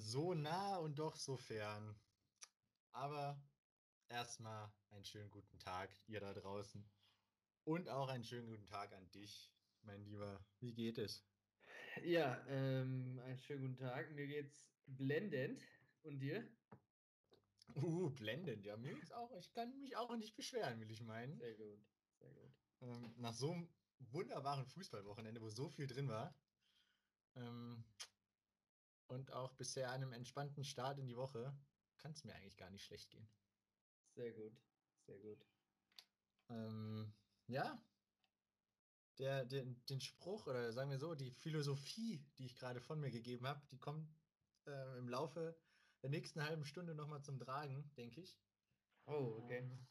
So nah und doch so fern. Aber erstmal einen schönen guten Tag, ihr da draußen. Und auch einen schönen guten Tag an dich, mein Lieber. Wie geht es? Ja, ähm, einen schönen guten Tag. Mir geht's blendend. Und dir? Uh, blendend. Ja, mir geht's auch. Ich kann mich auch nicht beschweren, will ich meinen. Sehr gut, sehr gut. Ähm, nach so einem wunderbaren Fußballwochenende, wo so viel drin war. Ähm, und auch bisher einem entspannten Start in die Woche, kann es mir eigentlich gar nicht schlecht gehen. Sehr gut, sehr gut. Ähm, ja, der, der, den Spruch oder sagen wir so, die Philosophie, die ich gerade von mir gegeben habe, die kommt äh, im Laufe der nächsten halben Stunde nochmal zum Tragen, denke ich. Oh, okay. Ähm,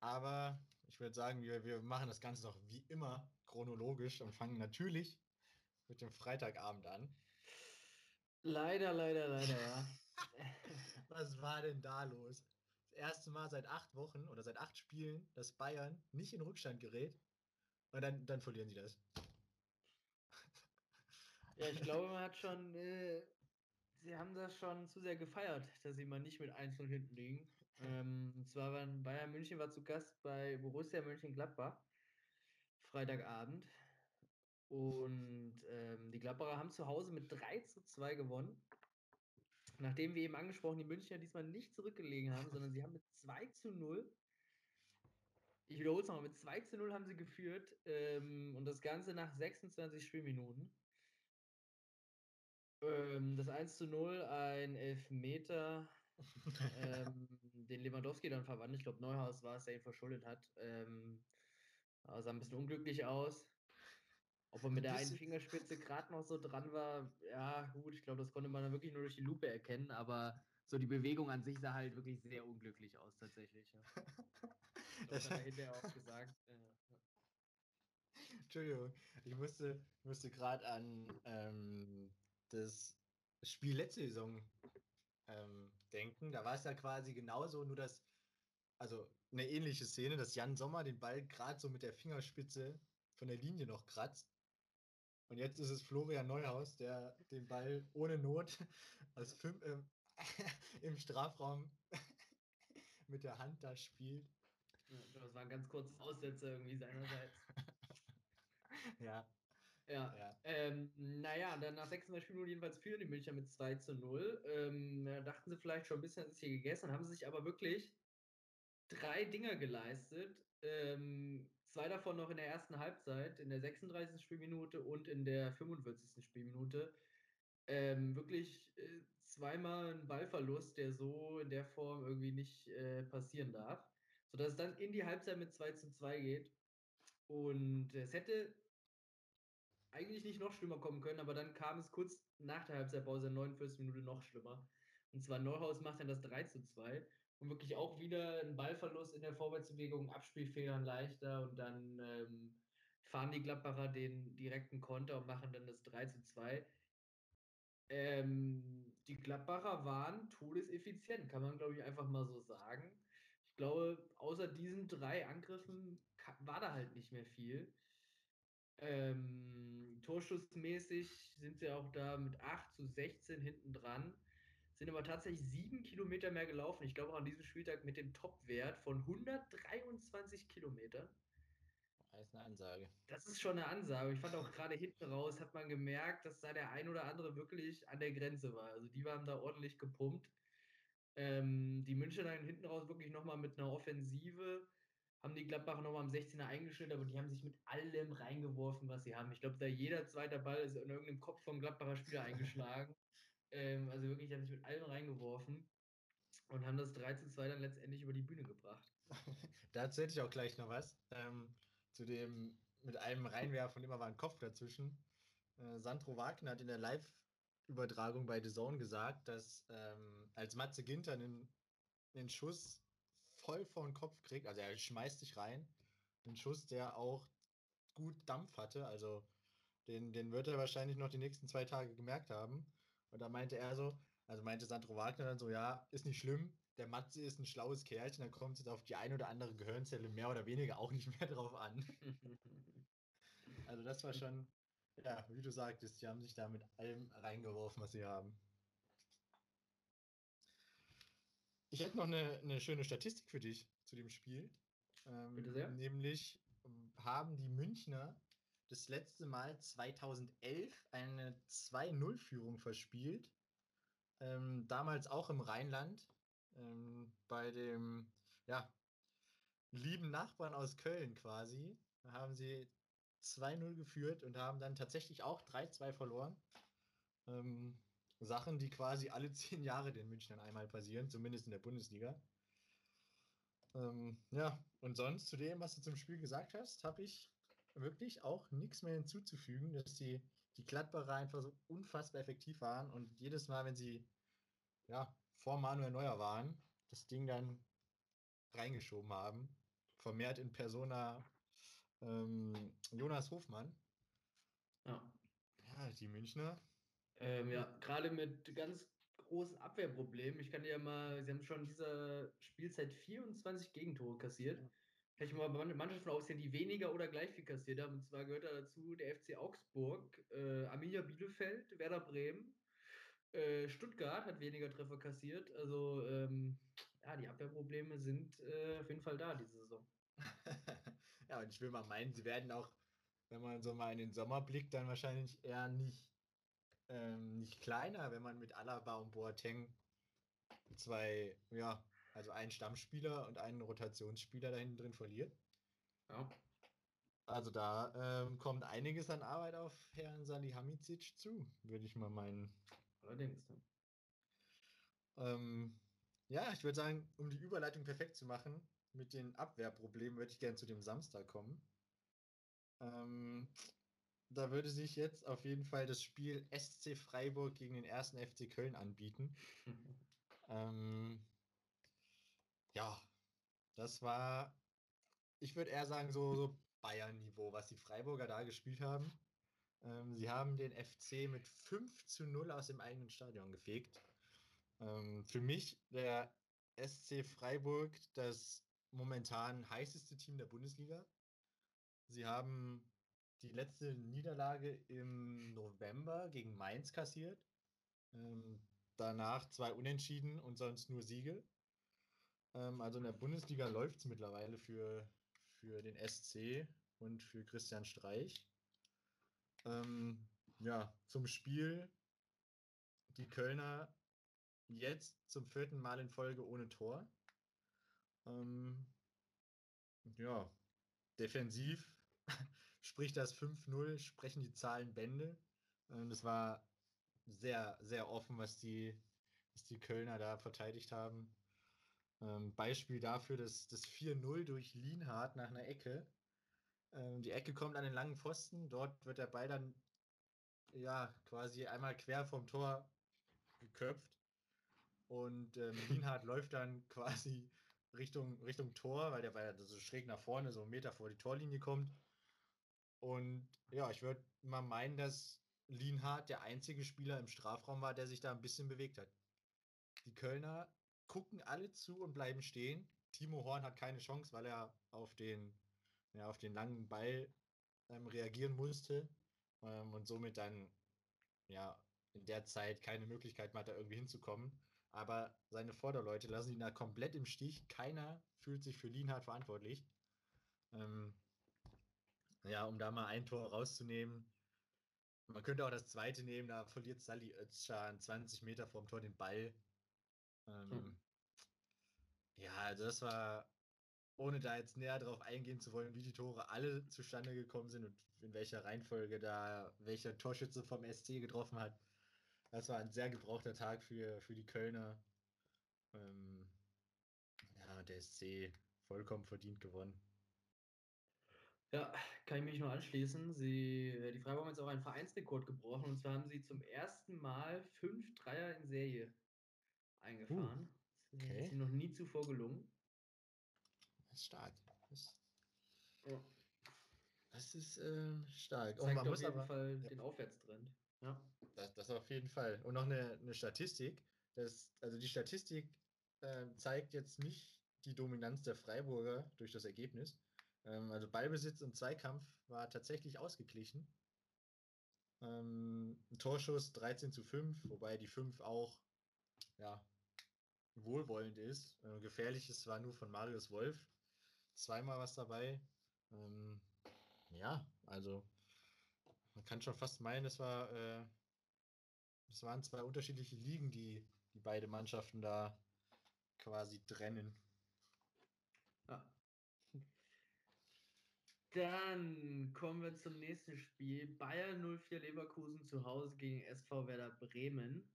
aber ich würde sagen, wir, wir machen das Ganze noch wie immer chronologisch und fangen natürlich mit dem Freitagabend an. Leider, leider, leider, ja. Was war denn da los? Das erste Mal seit acht Wochen oder seit acht Spielen, dass Bayern nicht in Rückstand gerät. Und dann, dann verlieren sie das. Ja, ich glaube, man hat schon, äh, sie haben das schon zu sehr gefeiert, dass sie mal nicht mit 1 0 hinten liegen. Ähm, und zwar waren Bayern München war zu Gast bei Borussia Mönchengladbach, Freitagabend. Und ähm, die Gladbacher haben zu Hause mit 3 zu 2 gewonnen. Nachdem wir eben angesprochen, die Münchner diesmal nicht zurückgelegen haben, sondern sie haben mit 2 zu 0, ich wiederhole es nochmal, mit 2 zu 0 haben sie geführt ähm, und das Ganze nach 26 Spielminuten. Ähm, das 1 zu 0, ein Elfmeter, ähm, den Lewandowski dann verwandelt. Ich glaube, Neuhaus war es, der ihn verschuldet hat. Ähm, sah ein bisschen unglücklich aus. Ob er mit der einen Fingerspitze gerade noch so dran war, ja, gut, ich glaube, das konnte man dann wirklich nur durch die Lupe erkennen, aber so die Bewegung an sich sah halt wirklich sehr unglücklich aus, tatsächlich. Ja. das, hat er hinterher auch gesagt. Ja. Entschuldigung, ich musste, musste gerade an ähm, das Spiel letzte Saison ähm, denken. Da war es ja quasi genauso, nur dass, also eine ähnliche Szene, dass Jan Sommer den Ball gerade so mit der Fingerspitze von der Linie noch kratzt und jetzt ist es Florian Neuhaus, der den Ball ohne Not als fünf, äh, im Strafraum mit der Hand da spielt. Das war ein ganz kurzes Aussetzer irgendwie seinerseits. ja. Ja, ja. Ähm, naja, dann nach 36 Minuten jedenfalls führen die Münchner mit 2 zu 0. Ähm, da dachten sie vielleicht schon ein bisschen, ist hier gegessen, haben sich aber wirklich drei Dinger geleistet. Ähm, Zwei davon noch in der ersten Halbzeit, in der 36. Spielminute und in der 45. Spielminute. Ähm, wirklich äh, zweimal ein Ballverlust, der so in der Form irgendwie nicht äh, passieren darf. Sodass es dann in die Halbzeit mit 2 zu 2 geht. Und es hätte eigentlich nicht noch schlimmer kommen können, aber dann kam es kurz nach der Halbzeitpause, in der 49. Minute, noch schlimmer. Und zwar Neuhaus macht dann das 3 zu 2 und wirklich auch wieder ein Ballverlust in der Vorwärtsbewegung, Abspielfehlern leichter und dann ähm, fahren die Gladbacher den direkten Konter und machen dann das 3 zu 2. Ähm, die Gladbacher waren todeseffizient, kann man glaube ich einfach mal so sagen. Ich glaube, außer diesen drei Angriffen war da halt nicht mehr viel. Ähm, Torschussmäßig sind sie auch da mit 8 zu 16 hinten dran sind aber tatsächlich sieben Kilometer mehr gelaufen. Ich glaube auch an diesem Spieltag mit dem Topwert von 123 Kilometern. Das ist eine Ansage. Das ist schon eine Ansage. Ich fand auch gerade hinten raus, hat man gemerkt, dass da der ein oder andere wirklich an der Grenze war. Also die waren da ordentlich gepumpt. Ähm, die Münchner dann hinten raus wirklich nochmal mit einer Offensive, haben die Gladbacher nochmal am 16er eingestellt, aber die haben sich mit allem reingeworfen, was sie haben. Ich glaube, da jeder zweite Ball ist in irgendeinem Kopf vom Gladbacher Spieler eingeschlagen. Ähm, also wirklich, die haben sich mit allem reingeworfen und haben das 3 zu 2 dann letztendlich über die Bühne gebracht. Dazu hätte ich auch gleich noch was. Ähm, zu dem mit allem reinwerfen immer war ein Kopf dazwischen. Äh, Sandro Wagner hat in der Live-Übertragung bei The Zone gesagt, dass ähm, als Matze Ginter einen, einen Schuss voll vor den Kopf kriegt, also er schmeißt sich rein, einen Schuss, der auch gut Dampf hatte, also den, den wird er wahrscheinlich noch die nächsten zwei Tage gemerkt haben. Und da meinte er so, also meinte Sandro Wagner dann so, ja, ist nicht schlimm, der Matze ist ein schlaues Kerlchen, dann kommt es auf die ein oder andere Gehirnzelle mehr oder weniger auch nicht mehr drauf an. also das war schon, ja, wie du sagtest, die haben sich da mit allem reingeworfen, was sie haben. ich hätte noch eine, eine schöne Statistik für dich zu dem Spiel. Ähm, Bitte sehr. Nämlich haben die Münchner das letzte Mal 2011 eine 2-0-Führung verspielt. Ähm, damals auch im Rheinland. Ähm, bei dem, ja, lieben Nachbarn aus Köln quasi. Da haben sie 2-0 geführt und haben dann tatsächlich auch 3-2 verloren. Ähm, Sachen, die quasi alle zehn Jahre den Münchnern einmal passieren, zumindest in der Bundesliga. Ähm, ja, und sonst zu dem, was du zum Spiel gesagt hast, habe ich wirklich auch nichts mehr hinzuzufügen, dass die, die Gladbacher einfach so unfassbar effektiv waren und jedes Mal, wenn sie ja, vor Manuel Neuer waren, das Ding dann reingeschoben haben. Vermehrt in Persona ähm, Jonas Hofmann. Ja. Ja, die Münchner. Ähm, ja, gerade mit ganz großen Abwehrproblemen. Ich kann dir ja mal, sie haben schon in dieser Spielzeit 24 Gegentore kassiert. Kann ich mal Mannschaften aufsehen, die weniger oder gleich viel kassiert haben. Und zwar gehört da dazu der FC Augsburg, äh, Arminia Bielefeld, Werder Bremen, äh, Stuttgart hat weniger Treffer kassiert. Also ähm, ja, die Abwehrprobleme sind äh, auf jeden Fall da diese Saison. ja, und ich will mal meinen, sie werden auch, wenn man so mal in den Sommer blickt, dann wahrscheinlich eher nicht, ähm, nicht kleiner, wenn man mit Alaba und Boateng zwei, ja, also einen Stammspieler und einen Rotationsspieler da hinten drin verliert. Ja. Also da ähm, kommt einiges an Arbeit auf Herrn Salihamidzic zu, würde ich mal meinen. Allerdings. Ne? Ähm, ja, ich würde sagen, um die Überleitung perfekt zu machen, mit den Abwehrproblemen würde ich gerne zu dem Samstag kommen. Ähm, da würde sich jetzt auf jeden Fall das Spiel SC Freiburg gegen den ersten FC Köln anbieten. ähm, ja, das war, ich würde eher sagen, so, so Bayern-Niveau, was die Freiburger da gespielt haben. Ähm, sie haben den FC mit 5 zu 0 aus dem eigenen Stadion gefegt. Ähm, für mich der SC Freiburg das momentan heißeste Team der Bundesliga. Sie haben die letzte Niederlage im November gegen Mainz kassiert. Ähm, danach zwei Unentschieden und sonst nur Siege. Ähm, also in der Bundesliga läuft es mittlerweile für, für den SC und für Christian Streich. Ähm, ja, zum Spiel. Die Kölner jetzt zum vierten Mal in Folge ohne Tor. Ähm, ja, defensiv spricht das 5-0, sprechen die Zahlen Bände. Ähm, das war sehr, sehr offen, was die, was die Kölner da verteidigt haben. Ähm, Beispiel dafür, dass das 4-0 durch Lienhardt nach einer Ecke. Ähm, die Ecke kommt an den langen Pfosten, dort wird der Ball dann ja quasi einmal quer vom Tor geköpft. Und ähm, Lienhardt läuft dann quasi Richtung, Richtung Tor, weil der Ball so schräg nach vorne, so einen Meter vor die Torlinie kommt. Und ja, ich würde mal meinen, dass Lienhardt der einzige Spieler im Strafraum war, der sich da ein bisschen bewegt hat. Die Kölner gucken alle zu und bleiben stehen. Timo Horn hat keine Chance, weil er auf den, ja, auf den langen Ball ähm, reagieren musste ähm, und somit dann ja in der Zeit keine Möglichkeit mehr hat, da irgendwie hinzukommen. Aber seine Vorderleute lassen ihn da komplett im Stich. Keiner fühlt sich für Lienhardt verantwortlich. Ähm, ja, um da mal ein Tor rauszunehmen. Man könnte auch das zweite nehmen, da verliert Sally Özcan 20 Meter vorm Tor den Ball. Ähm, hm. Ja, also das war, ohne da jetzt näher drauf eingehen zu wollen, wie die Tore alle zustande gekommen sind und in welcher Reihenfolge da welcher Torschütze vom SC getroffen hat. Das war ein sehr gebrauchter Tag für, für die Kölner. Ähm, ja, der SC vollkommen verdient gewonnen. Ja, kann ich mich nur anschließen. Sie, äh, die Freiburg haben jetzt auch einen Vereinsrekord gebrochen und zwar haben sie zum ersten Mal fünf Dreier in Serie eingefahren. Uh, okay. Das ist noch nie zuvor gelungen. Das ist stark. Das, ja. das ist äh, stark. Das zeigt man auf jeden aber, Fall ja. den Aufwärtstrend. Ja. Das, das auf jeden Fall. Und noch eine, eine Statistik. Das, also die Statistik äh, zeigt jetzt nicht die Dominanz der Freiburger durch das Ergebnis, ähm, also Ballbesitz und Zweikampf war tatsächlich ausgeglichen. Ähm, Torschuss 13 zu 5, wobei die 5 auch ja, wohlwollend ist. Äh, gefährlich ist zwar nur von Marius Wolf. Zweimal was dabei. Ähm, ja, also man kann schon fast meinen, es war, äh, es waren zwei unterschiedliche Ligen, die, die beide Mannschaften da quasi trennen. Ja. Dann kommen wir zum nächsten Spiel. Bayern 04 Leverkusen zu Hause gegen SV Werder Bremen.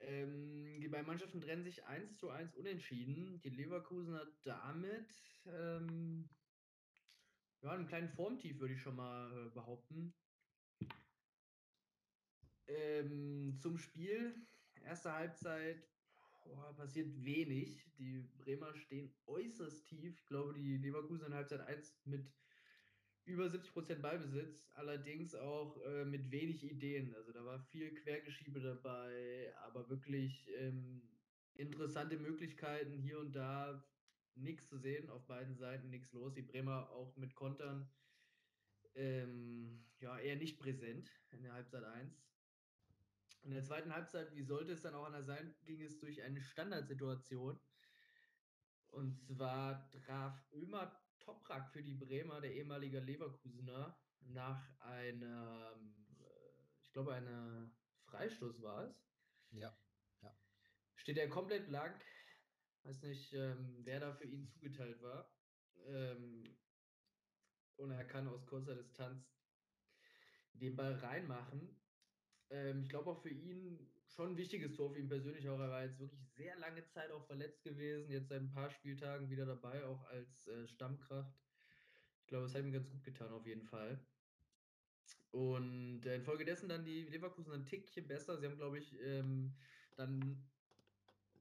Ähm, die beiden Mannschaften trennen sich 1 zu 1 unentschieden. Die Leverkusen hat damit ähm, ja, einen kleinen Formtief, würde ich schon mal äh, behaupten. Ähm, zum Spiel. Erste Halbzeit boah, passiert wenig. Die Bremer stehen äußerst tief. Ich glaube, die Leverkusen in Halbzeit 1 mit über 70% Ballbesitz, allerdings auch äh, mit wenig Ideen. Also da war viel Quergeschiebe dabei, aber wirklich ähm, interessante Möglichkeiten hier und da. Nichts zu sehen, auf beiden Seiten nichts los. Die Bremer auch mit Kontern ähm, ja, eher nicht präsent in der Halbzeit 1. In der zweiten Halbzeit, wie sollte es dann auch anders sein, ging es durch eine Standardsituation. Und zwar traf Ömer Toprak für die Bremer, der ehemalige Leverkusener, nach einem, äh, ich glaube, einer Freistoß war es. Ja, ja. Steht er komplett blank. Weiß nicht, ähm, wer da für ihn zugeteilt war. Ähm, und er kann aus kurzer Distanz den Ball reinmachen. Ähm, ich glaube auch für ihn schon ein wichtiges Tor für ihn persönlich auch. Er war jetzt wirklich sehr lange Zeit auch verletzt gewesen, jetzt seit ein paar Spieltagen wieder dabei, auch als äh, Stammkraft. Ich glaube, es hat ihm ganz gut getan, auf jeden Fall. Und äh, infolgedessen dann die Leverkusen ein Tickchen besser. Sie haben, glaube ich, ähm, dann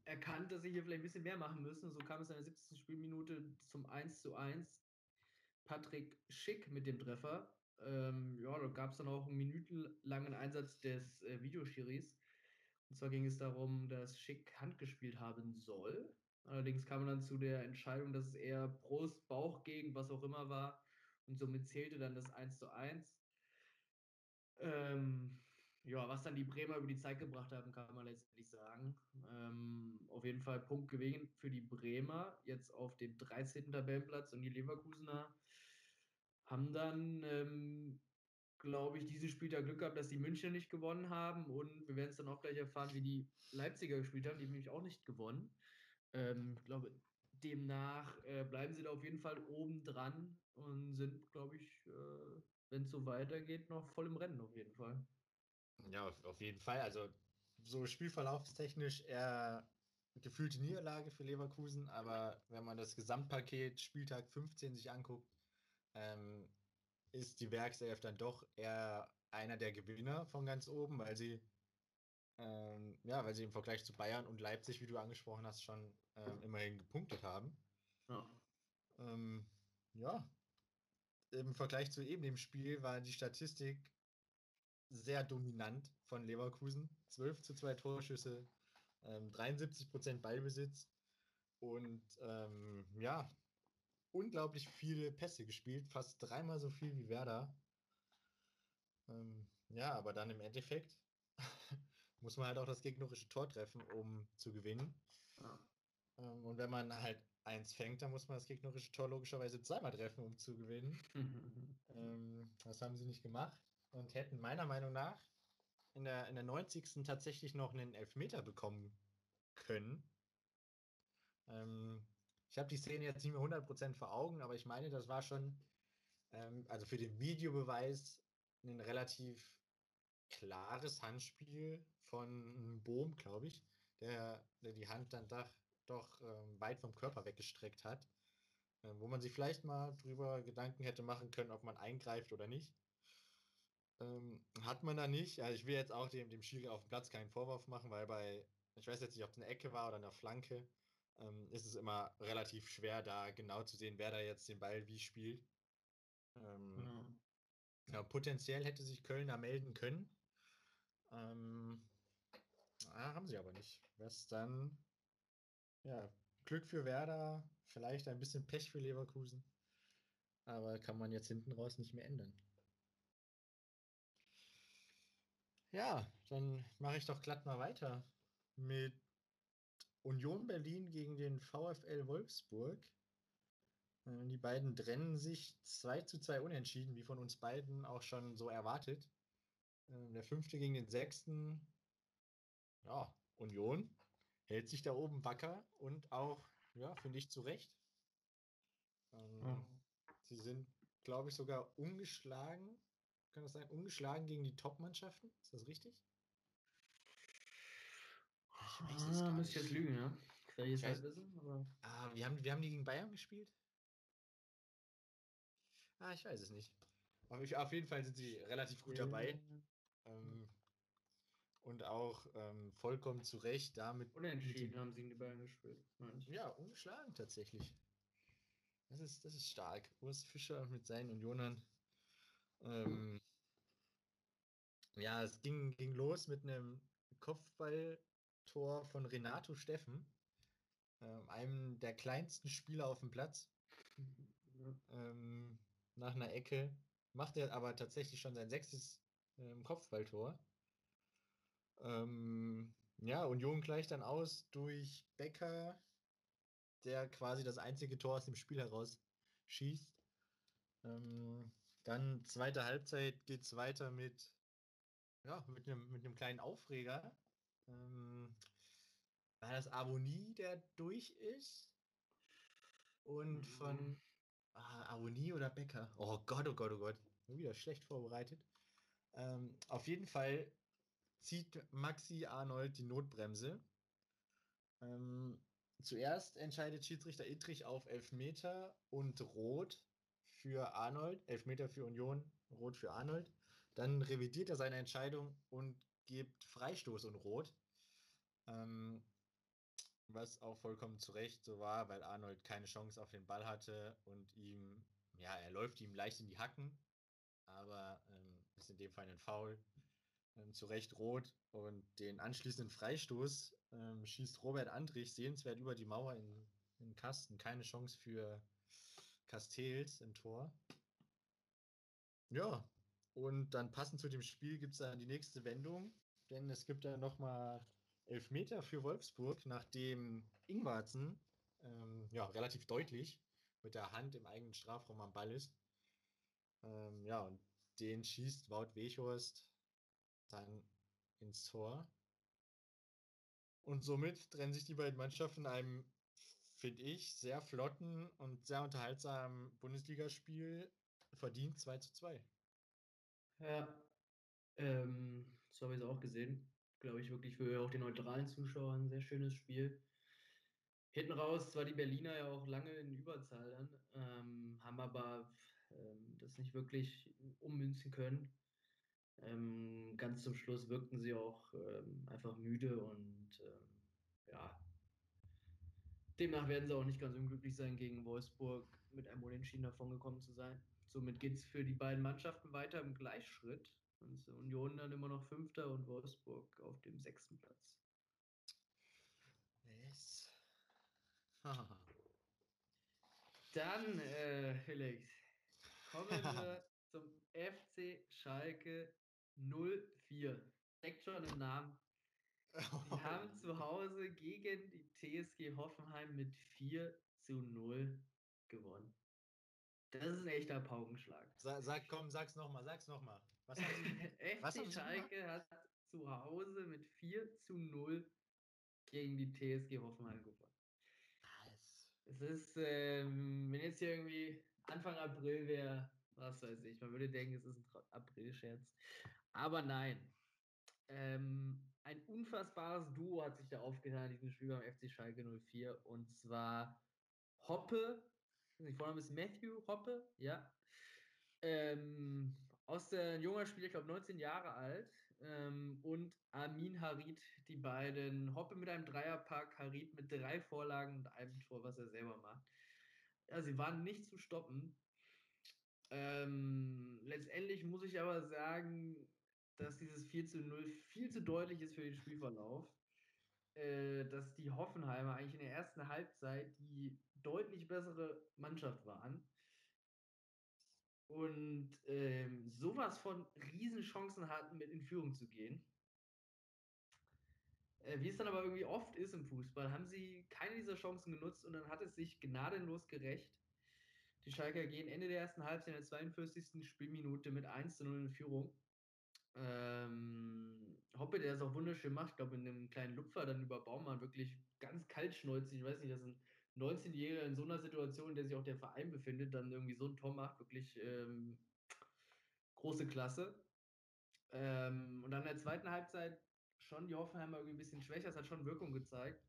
erkannt, dass sie hier vielleicht ein bisschen mehr machen müssen. So kam es in der 70. Spielminute zum 1 zu 1. Patrick Schick mit dem Treffer. Ähm, ja, da gab es dann auch einen minutenlangen Einsatz des äh, Videoschiris. Und zwar ging es darum, dass Schick Hand gespielt haben soll. Allerdings kam man dann zu der Entscheidung, dass es eher Brust, Bauch gegen was auch immer war. Und somit zählte dann das 1 zu 1. Ähm, ja, was dann die Bremer über die Zeit gebracht haben, kann man letztendlich sagen. Ähm, auf jeden Fall Punkt gewinnt für die Bremer, jetzt auf dem 13. Tabellenplatz und die Leverkusener haben dann, ähm, glaube ich, dieses Spieltag Glück gehabt, dass die München nicht gewonnen haben. Und wir werden es dann auch gleich erfahren, wie die Leipziger gespielt haben. Die haben nämlich auch nicht gewonnen. Ähm, ich glaube, demnach äh, bleiben sie da auf jeden Fall oben dran und sind, glaube ich, äh, wenn es so weitergeht, noch voll im Rennen auf jeden Fall. Ja, auf jeden Fall. Also so spielverlaufstechnisch eher gefühlte Niederlage für Leverkusen, aber wenn man das Gesamtpaket Spieltag 15 sich anguckt, ähm, ist die Werkself dann doch eher einer der Gewinner von ganz oben, weil sie ähm, ja, weil sie im Vergleich zu Bayern und Leipzig, wie du angesprochen hast, schon ähm, immerhin gepunktet haben. Ja. Ähm, ja. Im Vergleich zu eben dem Spiel war die Statistik sehr dominant von Leverkusen. 12 zu 2 Torschüsse, ähm, 73% Ballbesitz und ähm, ja, unglaublich viele Pässe gespielt, fast dreimal so viel wie Werder. Ähm, ja, aber dann im Endeffekt muss man halt auch das gegnerische Tor treffen, um zu gewinnen. Ja. Ähm, und wenn man halt eins fängt, dann muss man das gegnerische Tor logischerweise zweimal treffen, um zu gewinnen. ähm, das haben sie nicht gemacht und hätten meiner Meinung nach in der, in der 90. tatsächlich noch einen Elfmeter bekommen können. Ähm, ich habe die Szene jetzt nicht mehr 100% vor Augen, aber ich meine, das war schon, ähm, also für den Videobeweis, ein relativ klares Handspiel von Bohm, glaube ich, der, der die Hand dann doch, doch ähm, weit vom Körper weggestreckt hat, äh, wo man sich vielleicht mal drüber Gedanken hätte machen können, ob man eingreift oder nicht. Ähm, hat man da nicht. Also ich will jetzt auch dem, dem Schiri auf dem Platz keinen Vorwurf machen, weil bei, ich weiß jetzt nicht, ob es eine Ecke war oder eine Flanke, ähm, ist es immer relativ schwer, da genau zu sehen, wer da jetzt den Ball wie spielt. Ähm, ja. ja. potenziell hätte sich Köln da melden können. Ähm, ah, haben sie aber nicht. Was dann, ja, Glück für Werder, vielleicht ein bisschen Pech für Leverkusen. Aber kann man jetzt hinten raus nicht mehr ändern. Ja, dann mache ich doch glatt mal weiter mit Union Berlin gegen den VfL Wolfsburg. Äh, die beiden trennen sich 2 zu 2 unentschieden, wie von uns beiden auch schon so erwartet. Äh, der fünfte gegen den sechsten. Ja, Union hält sich da oben wacker und auch, ja, finde ich, zu Recht. Ähm, ja. Sie sind, glaube ich, sogar ungeschlagen. Kann das sein? Ungeschlagen gegen die Top-Mannschaften? Ist das richtig? Ich weiß es ah, Müsste ich jetzt lügen, ja. Kann ich halt wissen, aber. Ah, wir haben, wir haben die gegen Bayern gespielt? Ah, ich weiß es nicht. Aber ich, auf jeden Fall sind sie relativ gut dabei. Ähm, und auch ähm, vollkommen zu Recht damit. Unentschieden haben sie in die Bayern gespielt. Ja, ungeschlagen tatsächlich. Das ist, das ist stark. Urs Fischer mit seinen Unionern. Ähm, ja, es ging, ging los mit einem Kopfballtor von Renato Steffen, ähm, einem der kleinsten Spieler auf dem Platz. ähm, nach einer Ecke. Macht er aber tatsächlich schon sein sechstes ähm, Kopfballtor. Ähm, ja, Union gleicht dann aus durch Becker, der quasi das einzige Tor aus dem Spiel heraus schießt. Ähm, dann zweite Halbzeit geht es weiter mit, ja, mit einem mit kleinen Aufreger. Ähm, war das Avonie, der durch ist? Und von mhm. ah, Avonie oder Becker? Oh Gott, oh Gott, oh Gott. Wieder schlecht vorbereitet. Ähm, auf jeden Fall zieht Maxi Arnold die Notbremse. Ähm, zuerst entscheidet Schiedsrichter Ittrich auf Elfmeter und Rot für Arnold, Elfmeter für Union, Rot für Arnold. Dann revidiert er seine Entscheidung und gibt Freistoß und Rot. Ähm, was auch vollkommen zu Recht so war, weil Arnold keine Chance auf den Ball hatte und ihm, ja, er läuft ihm leicht in die Hacken, aber ähm, ist in dem Fall ein Foul. Ähm, zu Recht rot und den anschließenden Freistoß ähm, schießt Robert Andrich sehenswert über die Mauer in, in Kasten. Keine Chance für Castells im Tor. Ja, und dann passend zu dem Spiel gibt es dann die nächste Wendung, denn es gibt dann nochmal Elfmeter für Wolfsburg, nachdem Ingwarzen ähm, ja, relativ deutlich mit der Hand im eigenen Strafraum am Ball ist. Ähm, ja, und den schießt Wout Weghorst dann ins Tor. Und somit trennen sich die beiden Mannschaften in einem finde ich, sehr flotten und sehr unterhaltsamen Bundesligaspiel verdient 2 zu 2. Ja, ähm, so habe ich es auch gesehen. Glaube ich wirklich für auch die neutralen Zuschauer ein sehr schönes Spiel. Hinten raus war die Berliner ja auch lange in Überzahl dann, ähm, haben aber ähm, das nicht wirklich ummünzen können. Ähm, ganz zum Schluss wirkten sie auch ähm, einfach müde und ähm, ja, Demnach werden sie auch nicht ganz unglücklich sein, gegen Wolfsburg mit einem Unentschieden davongekommen zu sein. Somit geht es für die beiden Mannschaften weiter im Gleichschritt. Und Union dann immer noch Fünfter und Wolfsburg auf dem sechsten Platz. Yes. dann, äh, Felix, kommen wir zum FC Schalke 04. Steckt schon im Namen. Die haben zu Hause gegen die TSG Hoffenheim mit 4 zu 0 gewonnen. Das ist ein echter Paukenschlag. Sag, sag komm, sag's nochmal, sag's nochmal. Was FC Schalke hat zu Hause mit 4 zu 0 gegen die TSG Hoffenheim gewonnen. Nice. Es ist, ähm, wenn jetzt hier irgendwie Anfang April wäre, was weiß ich, man würde denken, es ist ein April-Scherz. Aber nein. Ähm, ein unfassbares Duo hat sich da aufgetan in diesem Spiel beim FC Schalke 04 und zwar Hoppe, ich Vorname ist Matthew Hoppe, ja. Ähm, aus der junger Spieler, ich glaube 19 Jahre alt, ähm, und Amin Harid, die beiden. Hoppe mit einem Dreierpack, Harid mit drei Vorlagen und einem Tor, was er selber macht. Ja, sie waren nicht zu stoppen. Ähm, letztendlich muss ich aber sagen, dass dieses 4 zu 0 viel zu deutlich ist für den Spielverlauf. Äh, dass die Hoffenheimer eigentlich in der ersten Halbzeit die deutlich bessere Mannschaft waren. Und ähm, sowas von Riesenchancen hatten, mit in Führung zu gehen. Äh, wie es dann aber irgendwie oft ist im Fußball, haben sie keine dieser Chancen genutzt und dann hat es sich gnadenlos gerecht. Die Schalker gehen Ende der ersten Halbzeit in der 42. Spielminute mit 1 zu 0 in Führung. Ähm, Hoppe, der es auch wunderschön macht, ich glaube, in einem kleinen Lupfer dann über Baumann wirklich ganz kaltschnäuzig. Ich weiß nicht, dass ein 19-Jähriger in so einer Situation, in der sich auch der Verein befindet, dann irgendwie so ein Tor macht. Wirklich ähm, große Klasse. Ähm, und dann in der zweiten Halbzeit schon die Hoffenheimer irgendwie ein bisschen schwächer. Es hat schon Wirkung gezeigt.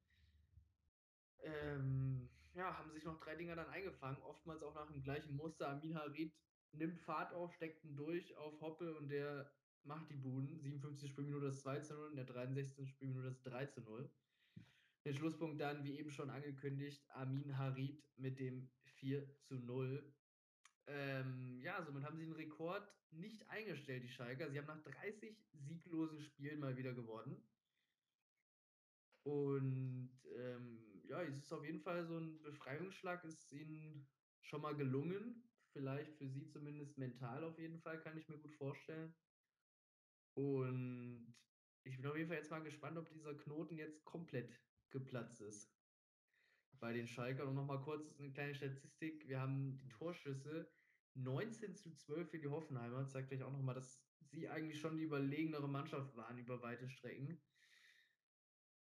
Ähm, ja, haben sich noch drei Dinger dann eingefangen. Oftmals auch nach dem gleichen Muster. Amin Harid nimmt Fahrt auf, steckt ihn durch auf Hoppe und der macht die Buden. 57 Spielminute das 2 zu 0, in der 63. Spielminute das 3 zu 0. Der Schlusspunkt dann, wie eben schon angekündigt, Amin Harid mit dem 4 zu 0. Ähm, ja, somit haben sie den Rekord nicht eingestellt, die Schalker. Sie haben nach 30 sieglosen Spielen mal wieder gewonnen. Und ähm, ja, es ist auf jeden Fall so ein Befreiungsschlag, ist ihnen schon mal gelungen. Vielleicht für sie zumindest mental auf jeden Fall, kann ich mir gut vorstellen. Und ich bin auf jeden Fall jetzt mal gespannt, ob dieser Knoten jetzt komplett geplatzt ist. Bei den Schalkern und nochmal kurz eine kleine Statistik. Wir haben die Torschüsse 19 zu 12 für die Hoffenheimer. Das zeigt euch auch nochmal, dass sie eigentlich schon die überlegenere Mannschaft waren über weite Strecken.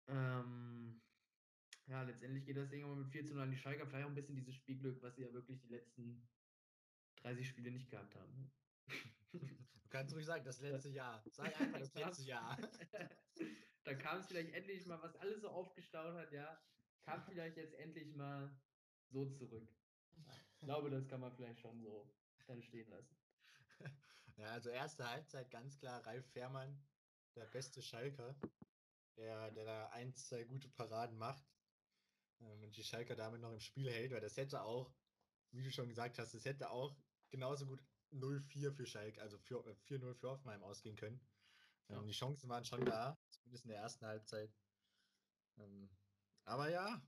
Ähm, ja, letztendlich geht das Ding aber mit 4 zu 0 an die Schalker. Vielleicht auch ein bisschen dieses Spielglück, was sie ja wirklich die letzten 30 Spiele nicht gehabt haben. Ne? Du kannst ruhig sagen, das letzte Jahr. Sag einfach das letzte Jahr. da kam es vielleicht endlich mal, was alles so aufgestaut hat, ja, kam vielleicht jetzt endlich mal so zurück. Ich glaube, das kann man vielleicht schon so dann stehen lassen. Ja, also erste Halbzeit ganz klar Ralf Fährmann, der beste Schalker, der, der da ein, zwei gute Paraden macht ähm, und die Schalker damit noch im Spiel hält, weil das hätte auch, wie du schon gesagt hast, das hätte auch genauso gut 0-4 für Schalke, also 4-0 für Hoffenheim ausgehen können. Ja. Die Chancen waren schon da, zumindest in der ersten Halbzeit. Ähm, aber ja,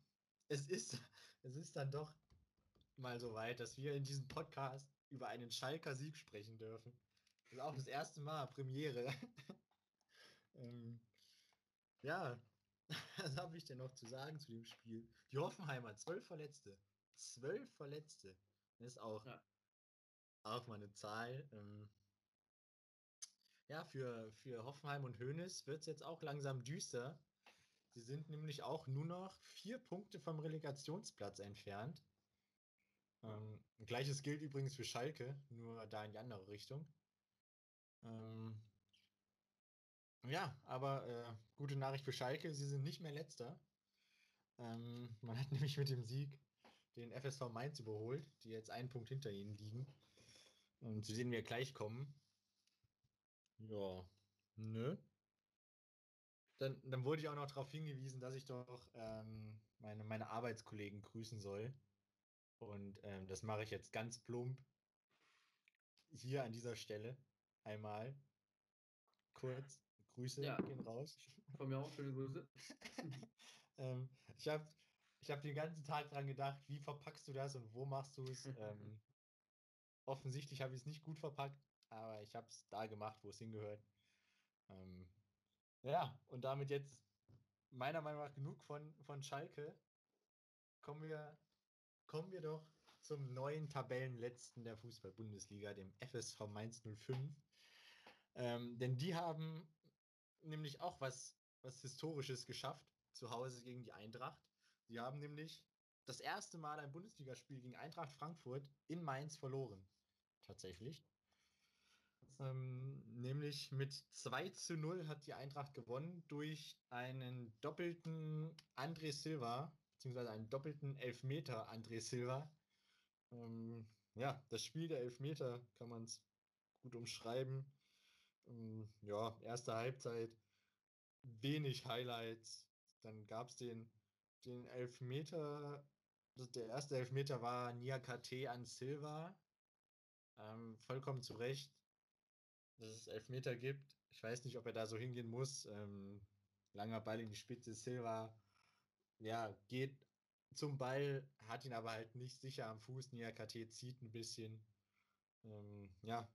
es ist, es ist dann doch mal so weit, dass wir in diesem Podcast über einen Schalker Sieg sprechen dürfen. Das ist auch das erste Mal, Premiere. ähm, ja, was habe ich denn noch zu sagen zu dem Spiel? Die Hoffenheimer, zwölf Verletzte. Zwölf Verletzte. Das ist auch, ja. auch mal eine Zahl. Ähm, ja, für, für Hoffenheim und Hoeneß wird es jetzt auch langsam düster. Sie sind nämlich auch nur noch vier Punkte vom Relegationsplatz entfernt. Ähm, gleiches gilt übrigens für Schalke, nur da in die andere Richtung. Ähm, ja, aber äh, gute Nachricht für Schalke, sie sind nicht mehr letzter. Ähm, man hat nämlich mit dem Sieg den FSV Mainz überholt, die jetzt einen Punkt hinter ihnen liegen. Und zu sehen wir gleich kommen. Ja, nö. Dann, dann wurde ich auch noch darauf hingewiesen, dass ich doch ähm, meine, meine Arbeitskollegen grüßen soll. Und ähm, das mache ich jetzt ganz plump hier an dieser Stelle einmal kurz. Grüße ja. gehen raus. Von mir auch schöne Grüße. ähm, ich habe ich hab den ganzen Tag dran gedacht, wie verpackst du das und wo machst du es? ähm, offensichtlich habe ich es nicht gut verpackt, aber ich habe es da gemacht, wo es hingehört. Ähm, ja, und damit jetzt meiner Meinung nach genug von, von Schalke. Kommen wir kommen wir doch zum neuen Tabellenletzten der Fußball-Bundesliga, dem FSV Mainz 05. Ähm, denn die haben nämlich auch was, was Historisches geschafft, zu Hause gegen die Eintracht. Sie haben nämlich das erste Mal ein Bundesligaspiel gegen Eintracht Frankfurt in Mainz verloren. Tatsächlich. Ähm, nämlich mit 2 zu 0 hat die Eintracht gewonnen durch einen doppelten André Silva, beziehungsweise einen doppelten Elfmeter André Silva. Ähm, ja, das Spiel der Elfmeter kann man es gut umschreiben. Ähm, ja, erste Halbzeit, wenig Highlights. Dann gab es den, den Elfmeter. Der erste Elfmeter war Nia KT an Silva. Ähm, vollkommen zu Recht, dass es Elfmeter gibt. Ich weiß nicht, ob er da so hingehen muss. Ähm, langer Ball in die Spitze. Silva ja, geht zum Ball, hat ihn aber halt nicht sicher am Fuß. Nia KT zieht ein bisschen. Ähm, ja,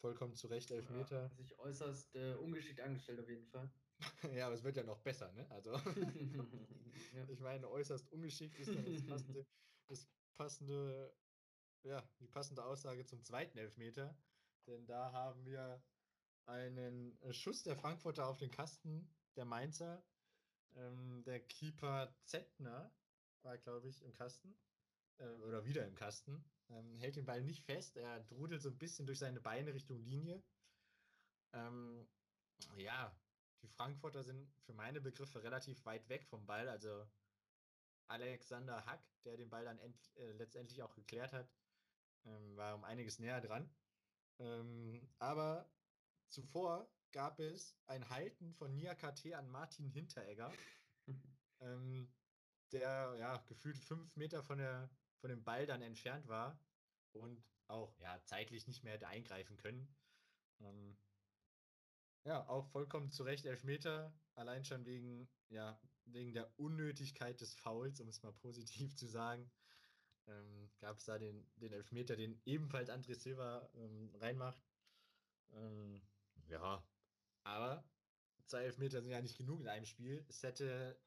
vollkommen zu Recht, Elfmeter. Ja, sich äußerst äh, ungeschickt angestellt auf jeden Fall. ja, aber es wird ja noch besser, ne? Also, ja. ich meine, äußerst ungeschickt ist dann das passende, das passende, ja, die passende Aussage zum zweiten Elfmeter. Denn da haben wir einen Schuss der Frankfurter auf den Kasten der Mainzer. Ähm, der Keeper Zettner war, glaube ich, im Kasten. Äh, oder wieder im Kasten. Ähm, hält den Ball nicht fest. Er drudelt so ein bisschen durch seine Beine Richtung Linie. Ähm, ja, die Frankfurter sind für meine Begriffe relativ weit weg vom Ball. Also Alexander Hack, der den Ball dann äh, letztendlich auch geklärt hat, ähm, war um einiges näher dran. Ähm, aber zuvor gab es ein Halten von Nia KT an Martin Hinteregger, ähm, der ja gefühlt fünf Meter von, der, von dem Ball dann entfernt war und auch ja zeitlich nicht mehr hätte eingreifen können. Ähm, ja, auch vollkommen zu Recht Elfmeter, allein schon wegen, ja, wegen der Unnötigkeit des Fouls, um es mal positiv zu sagen. Ähm, Gab es da den, den Elfmeter, den ebenfalls André Silva ähm, reinmacht. Ähm, ja, aber zwei Elfmeter sind ja nicht genug in einem Spiel. Es hätte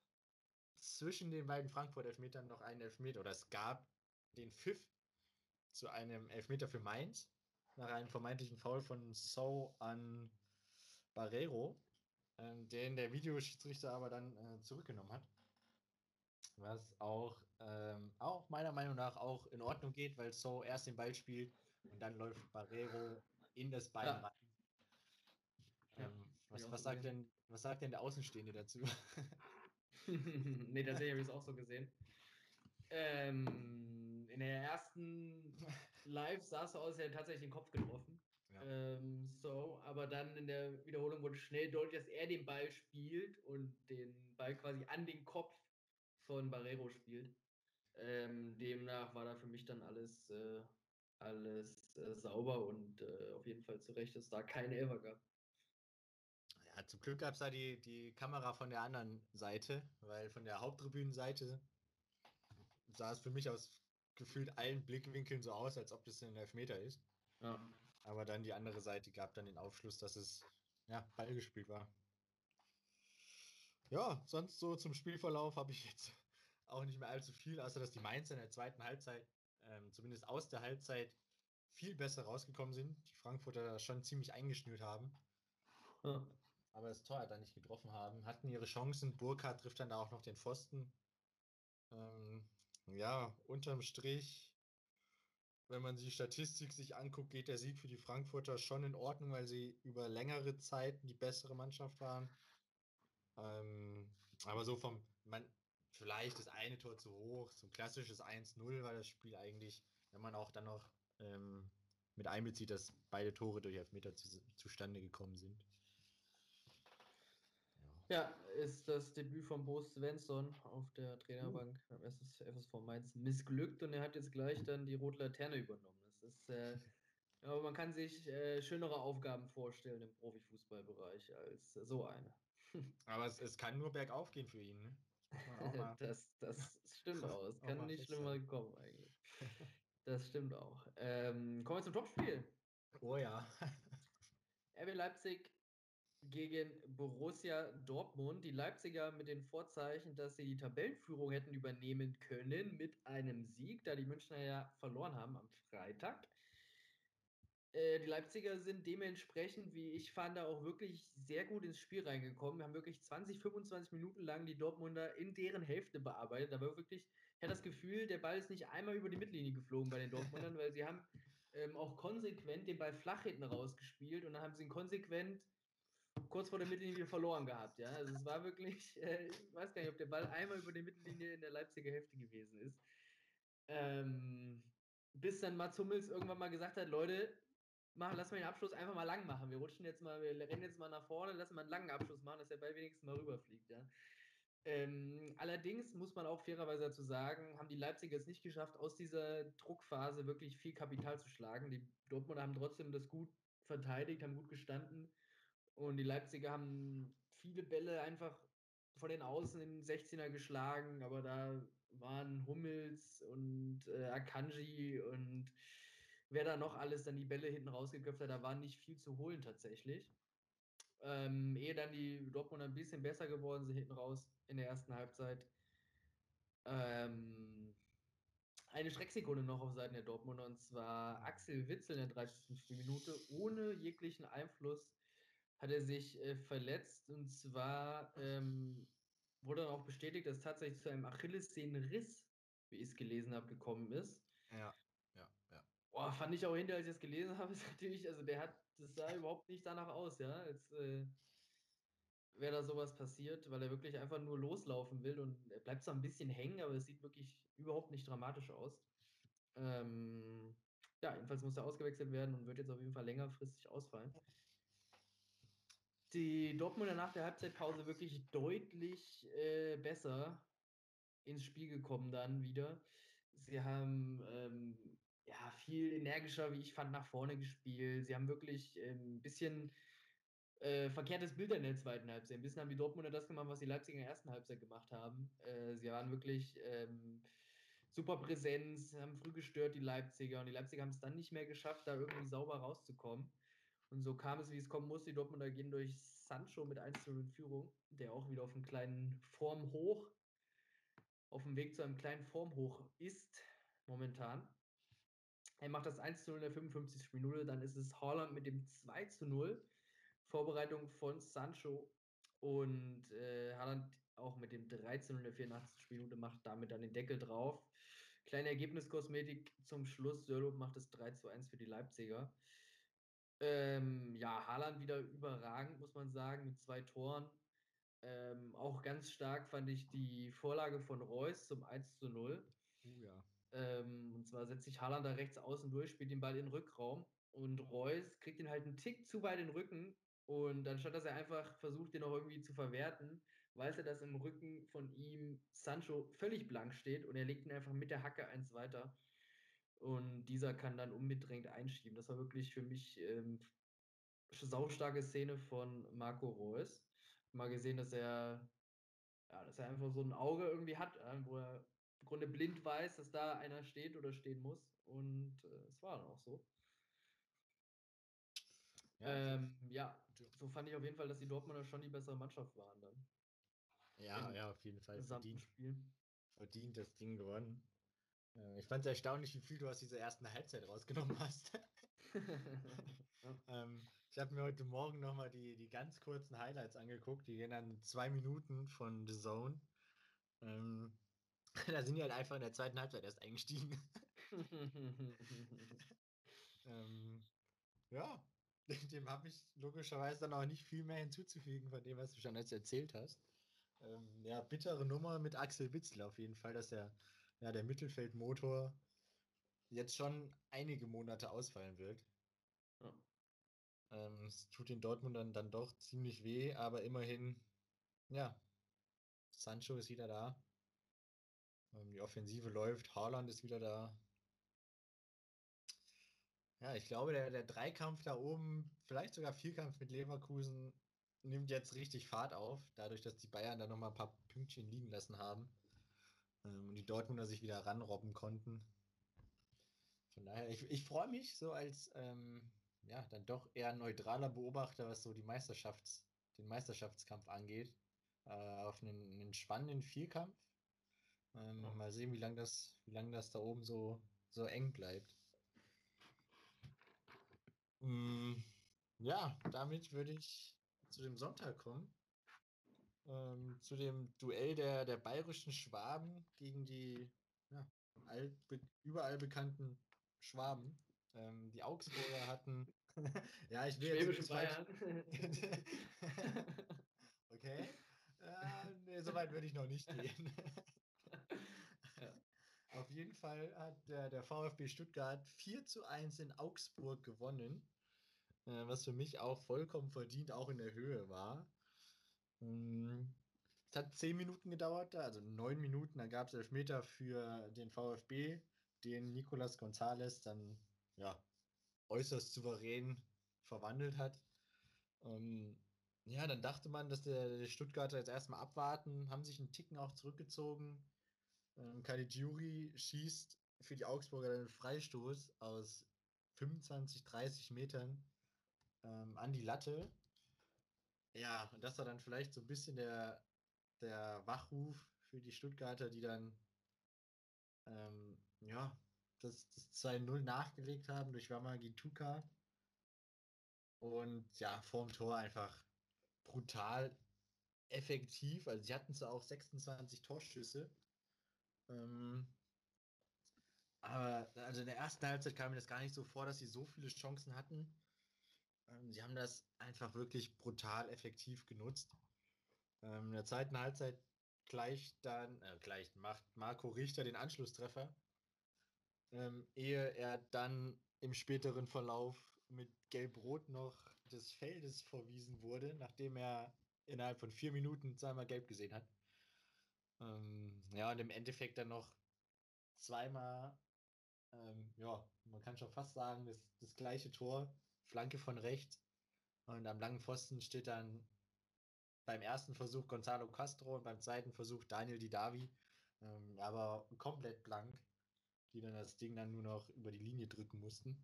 zwischen den beiden Frankfurt-Elfmetern noch einen Elfmeter, oder es gab den Pfiff zu einem Elfmeter für Mainz, nach einem vermeintlichen Foul von So an Barrero, äh, den der Videoschiedsrichter aber dann äh, zurückgenommen hat. Was auch, ähm, auch meiner Meinung nach auch in Ordnung geht, weil So erst den Ball spielt und dann läuft Barrero in das Bein ja. rein. Ähm, was, was, sagt denn, was sagt denn der Außenstehende dazu? nee, tatsächlich habe ich es auch so gesehen. Ähm, in der ersten Live sah es so aus, er hat tatsächlich den Kopf getroffen. Ähm, so, aber dann in der Wiederholung wurde schnell deutlich, dass er den Ball spielt und den Ball quasi an den Kopf von Barrero spielt. Ähm, demnach war da für mich dann alles, äh, alles äh, sauber und äh, auf jeden Fall zu Recht, dass es da keine Elfer gab. Ja, zum Glück gab es da die, die Kamera von der anderen Seite, weil von der Haupttribünenseite sah es für mich aus gefühlt allen Blickwinkeln so aus, als ob das ein Elfmeter ist. Ja. Aber dann die andere Seite gab dann den Aufschluss, dass es ja, Ball gespielt war. Ja, sonst so zum Spielverlauf habe ich jetzt auch nicht mehr allzu viel, außer dass die Mainzer in der zweiten Halbzeit, ähm, zumindest aus der Halbzeit, viel besser rausgekommen sind. Die Frankfurter schon ziemlich eingeschnürt haben. Ja. Aber das Tor hat dann nicht getroffen haben. Hatten ihre Chancen. Burkhardt trifft dann da auch noch den Pfosten. Ähm, ja, unterm Strich wenn man die Statistik sich anguckt, geht der Sieg für die Frankfurter schon in Ordnung, weil sie über längere Zeit die bessere Mannschaft waren. Ähm, aber so vom, man, vielleicht das eine Tor zu hoch, so ein klassisches 1-0 war das Spiel eigentlich, wenn man auch dann noch ähm, mit einbezieht, dass beide Tore durch Elfmeter zu, zustande gekommen sind. Ja, ist das Debüt von Bo Svensson auf der Trainerbank uh. beim FSV Mainz missglückt und er hat jetzt gleich dann die rote Laterne übernommen. Das ist, äh, aber man kann sich äh, schönere Aufgaben vorstellen im Profifußballbereich als so eine. Aber es, es kann nur bergauf gehen für ihn, ne? Das, das stimmt auch. Es kann nicht schlimmer kommen eigentlich. Das stimmt auch. Ähm, kommen wir zum Topspiel. Oh ja. RB Leipzig gegen Borussia Dortmund. Die Leipziger mit den Vorzeichen, dass sie die Tabellenführung hätten übernehmen können mit einem Sieg, da die Münchner ja verloren haben am Freitag. Äh, die Leipziger sind dementsprechend, wie ich fand, auch wirklich sehr gut ins Spiel reingekommen. Wir haben wirklich 20, 25 Minuten lang die Dortmunder in deren Hälfte bearbeitet. Da war wirklich, ich hatte das Gefühl, der Ball ist nicht einmal über die Mittellinie geflogen bei den Dortmundern, weil sie haben ähm, auch konsequent den Ball flach hinten rausgespielt und dann haben sie ihn konsequent kurz vor der Mittellinie verloren gehabt. Ja? Also es war wirklich, äh, ich weiß gar nicht, ob der Ball einmal über die Mittellinie in der Leipziger Hälfte gewesen ist. Ähm, bis dann Mats Hummels irgendwann mal gesagt hat, Leute, mach, lass mal den Abschluss einfach mal lang machen. Wir rutschen jetzt mal, wir rennen jetzt mal nach vorne, lassen mal einen langen Abschluss machen, dass der Ball wenigstens mal rüberfliegt. Ja? Ähm, allerdings muss man auch fairerweise dazu sagen, haben die Leipziger es nicht geschafft, aus dieser Druckphase wirklich viel Kapital zu schlagen. Die Dortmunder haben trotzdem das gut verteidigt, haben gut gestanden. Und die Leipziger haben viele Bälle einfach von den Außen in den 16er geschlagen, aber da waren Hummels und äh, Akanji und wer da noch alles dann die Bälle hinten rausgeköpft hat, da war nicht viel zu holen tatsächlich. Ähm, ehe dann die Dortmunder ein bisschen besser geworden sind hinten raus in der ersten Halbzeit. Ähm, eine Schrecksekunde noch auf Seiten der Dortmunder und zwar Axel Witzel in der 30. Spielminute. Ohne jeglichen Einfluss hat er sich äh, verletzt und zwar ähm, wurde dann auch bestätigt, dass tatsächlich zu einem Achillessehnenriss, wie ich es gelesen habe, gekommen ist. Ja. Boah, fand ich auch hinterher, als ich das gelesen habe, ist natürlich, also der hat, das sah überhaupt nicht danach aus, ja, als äh, wäre da sowas passiert, weil er wirklich einfach nur loslaufen will und er bleibt zwar ein bisschen hängen, aber es sieht wirklich überhaupt nicht dramatisch aus. Ähm, ja, jedenfalls muss er ausgewechselt werden und wird jetzt auf jeden Fall längerfristig ausfallen. Die Dortmunder nach der Halbzeitpause wirklich deutlich äh, besser ins Spiel gekommen dann wieder. Sie haben ähm, ja viel energischer, wie ich fand, nach vorne gespielt. Sie haben wirklich ein ähm, bisschen äh, verkehrtes Bild in der zweiten Halbzeit. Ein bisschen haben die Dortmunder das gemacht, was die Leipziger in der ersten Halbzeit gemacht haben. Äh, sie waren wirklich ähm, super Präsenz, haben früh gestört, die Leipziger. Und die Leipziger haben es dann nicht mehr geschafft, da irgendwie sauber rauszukommen. Und so kam es, wie es kommen musste. Die Dortmunder gehen durch Sancho mit 1 in Führung, der auch wieder auf einem kleinen Formhoch, auf dem Weg zu einem kleinen Formhoch ist, momentan. Er macht das 1 zu 0 in der 55. Minute, dann ist es Haaland mit dem 2 zu 0 Vorbereitung von Sancho und äh, Haaland auch mit dem 13 in der 84. Minute macht damit dann den Deckel drauf. Kleine Ergebniskosmetik zum Schluss. Sörlob macht es 3 zu 1 für die Leipziger. Ähm, ja, Haaland wieder überragend, muss man sagen, mit zwei Toren. Ähm, auch ganz stark fand ich die Vorlage von Reus zum 1 zu 0. Uh, ja. Ähm, und zwar setzt sich Haaland da rechts außen durch, spielt den Ball in den Rückraum und Reus kriegt ihn halt einen Tick zu weit in den Rücken und anstatt dass er einfach versucht, den noch irgendwie zu verwerten, weiß er, dass im Rücken von ihm Sancho völlig blank steht und er legt ihn einfach mit der Hacke eins weiter. Und dieser kann dann unbedrängt einschieben. Das war wirklich für mich ähm, saustarke Szene von Marco Reus. Mal gesehen, dass er, ja, dass er einfach so ein Auge irgendwie hat, wo er im Grunde blind weiß, dass da einer steht oder stehen muss. Und äh, es war dann auch so. Ja, ähm, ja, so fand ich auf jeden Fall, dass die Dortmunder schon die bessere Mannschaft waren dann. Ja, ja, auf jeden Fall. Verdient, Spiel. verdient das Ding gewonnen. Äh, ich fand es erstaunlich, wie viel du aus dieser ersten Halbzeit rausgenommen hast. ja. ähm, ich habe mir heute Morgen nochmal die, die ganz kurzen Highlights angeguckt. Die gehen dann zwei Minuten von The Zone. Ähm, da sind die halt einfach in der zweiten Halbzeit erst eingestiegen. ähm, ja, dem habe ich logischerweise dann auch nicht viel mehr hinzuzufügen von dem, was du schon jetzt erzählt hast. Ähm, ja, bittere Nummer mit Axel Witzel auf jeden Fall, dass der, ja, der Mittelfeldmotor jetzt schon einige Monate ausfallen wird. Ja. Ähm, es tut den Dortmundern dann doch ziemlich weh, aber immerhin, ja, Sancho ist wieder da. Ähm, die Offensive läuft, Haaland ist wieder da. Ja, ich glaube, der, der Dreikampf da oben, vielleicht sogar Vierkampf mit Leverkusen, nimmt jetzt richtig Fahrt auf, dadurch, dass die Bayern da nochmal ein paar Pünktchen liegen lassen haben ähm, und die Dortmunder sich wieder ranrobben konnten. Von daher, ich, ich freue mich so als ähm, ja, dann doch eher neutraler Beobachter, was so die Meisterschafts-, den Meisterschaftskampf angeht, äh, auf einen, einen, spannenden Vierkampf. Ähm, ja. Mal sehen, wie lange das, wie lang das da oben so, so eng bleibt. Mm, ja, damit würde ich zu dem Sonntag kommen. Ähm, zu dem Duell der, der bayerischen Schwaben gegen die ja, altbe überall bekannten Schwaben. Ähm, die Augsburger hatten. ja, ich will Schwäbische jetzt Bayern. okay. Äh, nee, so weit würde ich noch nicht gehen. jeden Fall hat der, der VfB Stuttgart 4 zu 1 in Augsburg gewonnen äh, was für mich auch vollkommen verdient auch in der Höhe war. Ähm, es hat zehn Minuten gedauert, also neun Minuten, dann gab es Elfmeter für den VfB, den Nicolas Gonzalez dann ja äußerst souverän verwandelt hat. Ähm, ja, dann dachte man, dass der, der Stuttgarter jetzt erstmal abwarten, haben sich einen Ticken auch zurückgezogen. Ähm, Caligiuri schießt für die Augsburger einen Freistoß aus 25, 30 Metern ähm, an die Latte. Ja, und das war dann vielleicht so ein bisschen der, der Wachruf für die Stuttgarter, die dann ähm, ja, das, das 2-0 nachgelegt haben durch Wamagi Tuka. Und ja, vorm Tor einfach brutal effektiv. Also sie hatten zwar auch 26 Torschüsse. Ähm, aber also in der ersten Halbzeit kam mir das gar nicht so vor, dass sie so viele Chancen hatten. Ähm, sie haben das einfach wirklich brutal effektiv genutzt. Ähm, in der zweiten Halbzeit gleich dann, äh, gleich macht Marco Richter den Anschlusstreffer, ähm, ehe er dann im späteren Verlauf mit Gelb-Rot noch des Feldes verwiesen wurde, nachdem er innerhalb von vier Minuten zweimal Gelb gesehen hat. Ähm, ja, und im Endeffekt dann noch zweimal, ähm, ja, man kann schon fast sagen, das, das gleiche Tor, Flanke von rechts. Und am langen Pfosten steht dann beim ersten Versuch Gonzalo Castro und beim zweiten Versuch Daniel Didavi, ähm, aber komplett blank, die dann das Ding dann nur noch über die Linie drücken mussten.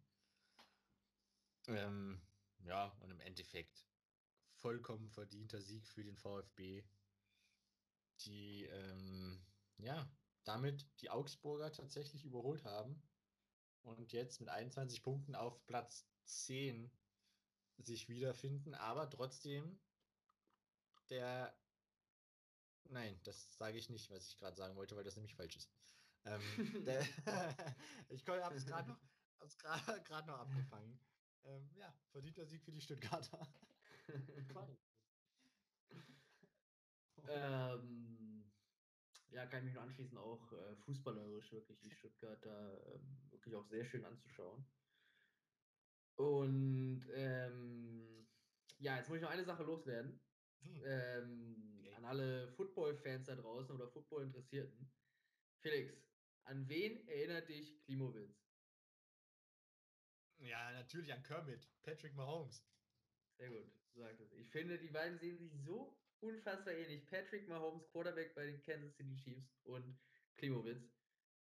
Ähm, ja, und im Endeffekt vollkommen verdienter Sieg für den VfB, die ähm, ja damit die Augsburger tatsächlich überholt haben und jetzt mit 21 Punkten auf Platz 10 sich wiederfinden, aber trotzdem der. Nein, das sage ich nicht, was ich gerade sagen wollte, weil das nämlich falsch ist. Ähm, der, ich habe es gerade noch, noch abgefangen. Ähm, ja, verdienter Sieg für die Stuttgarter. Ähm, ja, kann ich mich nur anschließen, auch äh, fußballerisch wirklich die Stuttgarter äh, wirklich auch sehr schön anzuschauen. Und ähm, ja, jetzt muss ich noch eine Sache loswerden. Hm. Ähm, okay. An alle Football-Fans da draußen oder Football-Interessierten. Felix, an wen erinnert dich Klimowitz? Ja, natürlich an Kermit, Patrick Mahomes. Sehr gut, du sagst es. Ich finde, die beiden sehen sich so unfassbar ähnlich. Patrick Mahomes, Quarterback bei den Kansas City Chiefs und Klimowitz.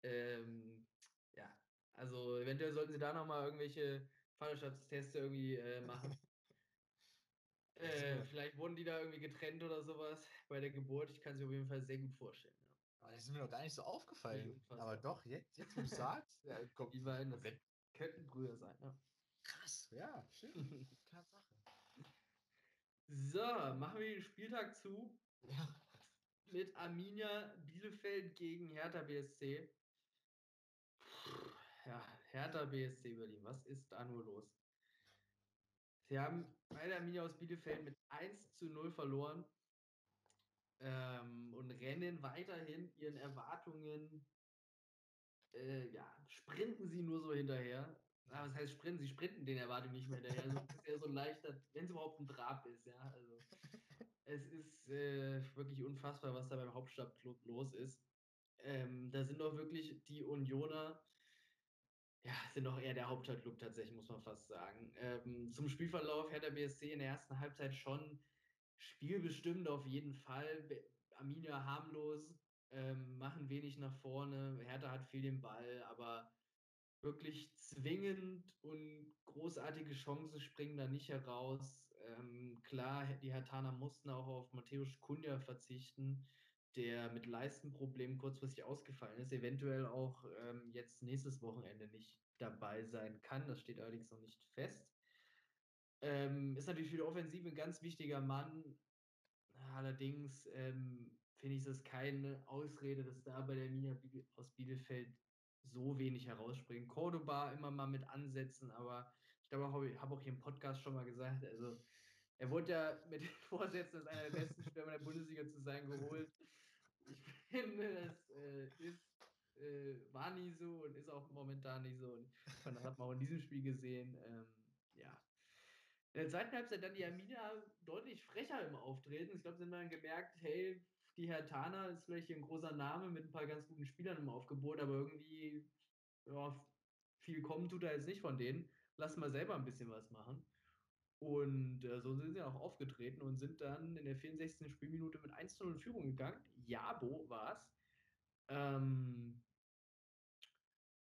Ähm, ja, also eventuell sollten sie da nochmal irgendwelche Vaterschaftstests irgendwie äh, machen. Äh, vielleicht wurden die da irgendwie getrennt oder sowas bei der Geburt. Ich kann es mir auf jeden Fall sehr gut vorstellen. Ja. Aber das ist mir noch gar nicht so aufgefallen. Aber doch, jetzt, jetzt wo du sagst, ja, komm, die beiden könnten Brüder sein. Ja. Krass, ja, schön. So, machen wir den Spieltag zu. Ja. Mit Arminia Bielefeld gegen Hertha BSC. Ja, Hertha BSC Berlin, was ist da nur los? Sie haben bei der Arminia aus Bielefeld mit 1 zu 0 verloren ähm, und rennen weiterhin ihren Erwartungen, äh, ja, sprinten sie nur so hinterher. Aber das heißt sprinten, sie sprinten den Erwartungen nicht mehr hinterher. Also es ist ja so ein leichter, wenn es überhaupt ein Trab ist, ja. Also es ist äh, wirklich unfassbar, was da beim Hauptstadtclub los ist. Ähm, da sind doch wirklich die Unioner ja, sind doch eher der Hauptstadtclub tatsächlich, muss man fast sagen. Ähm, zum Spielverlauf Hertha BSC in der ersten Halbzeit schon spielbestimmt auf jeden Fall. Arminia harmlos, ähm, machen wenig nach vorne. Hertha hat viel den Ball, aber wirklich zwingend und großartige Chancen springen da nicht heraus. Ähm, klar, die Hertaner mussten auch auf Matthäus Kunja verzichten der mit Leistenproblemen kurzfristig ausgefallen ist, eventuell auch ähm, jetzt nächstes Wochenende nicht dabei sein kann. Das steht allerdings noch nicht fest. Ähm, ist natürlich für die Offensive ein ganz wichtiger Mann. Allerdings ähm, finde ich es keine Ausrede, dass da bei der Minia aus Bielefeld so wenig herausspringen. Cordoba immer mal mit ansetzen, aber ich glaube, ich habe auch hier im Podcast schon mal gesagt, also er wurde ja mit den Vorsätzen, als einer der besten Stürmer der Bundesliga zu sein, geholt. Ich finde, das äh, ist, äh, war nie so und ist auch momentan nicht so. Und das hat man auch in diesem Spiel gesehen. Ähm, ja. In der zweiten Halbzeit dann die Arminia deutlich frecher im Auftreten. Ich glaube, sie haben dann gemerkt, hey, die Herr Tana ist vielleicht ein großer Name mit ein paar ganz guten Spielern im Aufgebot, aber irgendwie ja, viel kommen tut er jetzt nicht von denen. Lass mal selber ein bisschen was machen. Und äh, so sind sie auch aufgetreten und sind dann in der 64. Spielminute mit 1 0 in Führung gegangen. Jabo war es. Ähm,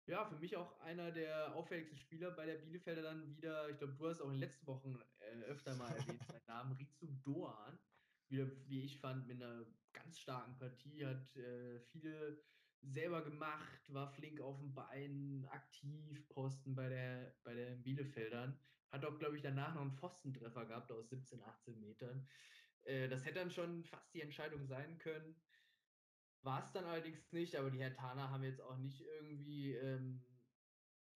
Ja, für mich auch einer der auffälligsten Spieler bei der Bielefelder dann wieder. Ich glaube, du hast auch in den letzten Wochen äh, öfter mal erwähnt, seinen Namen Rizu Doan. Wieder, wie ich fand, mit einer ganz starken Partie, hat äh, viele selber gemacht, war flink auf dem Bein, aktiv, Posten bei der bei den Bielefeldern. Hat auch, glaube ich, danach noch einen Pfostentreffer gehabt aus 17, 18 Metern. Äh, das hätte dann schon fast die Entscheidung sein können. War es dann allerdings nicht, aber die Hertaner haben jetzt auch nicht irgendwie ähm,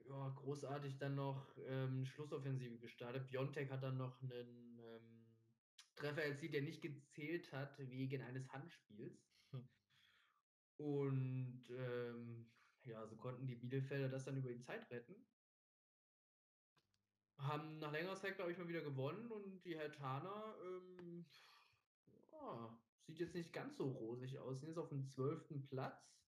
ja, großartig dann noch ähm, Schlussoffensive gestartet. Biontech hat dann noch einen Treffer erzielt, der nicht gezählt hat wegen eines Handspiels. Hm. Und ähm, ja, so konnten die Bielefelder das dann über die Zeit retten. Haben nach längerer Zeit, glaube ich, mal wieder gewonnen und die Hertaner ähm, ja, sieht jetzt nicht ganz so rosig aus. Sind jetzt auf dem 12. Platz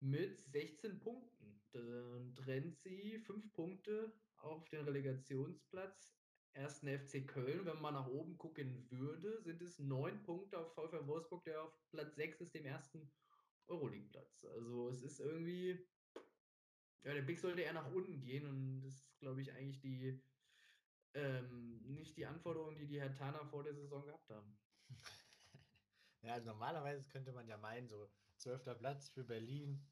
mit 16 Punkten. Dann trennt sie 5 Punkte auf den Relegationsplatz. Ersten FC Köln, wenn man nach oben gucken würde, sind es 9 Punkte auf VfL Wolfsburg, der auf Platz 6 ist, dem ersten Euroleague-Platz. Also es ist irgendwie, ja, der Big sollte eher nach unten gehen und das ist, glaube ich, eigentlich die, ähm, nicht die Anforderungen, die die Herr Tana vor der Saison gehabt haben. Ja, also normalerweise könnte man ja meinen, so zwölfter Platz für Berlin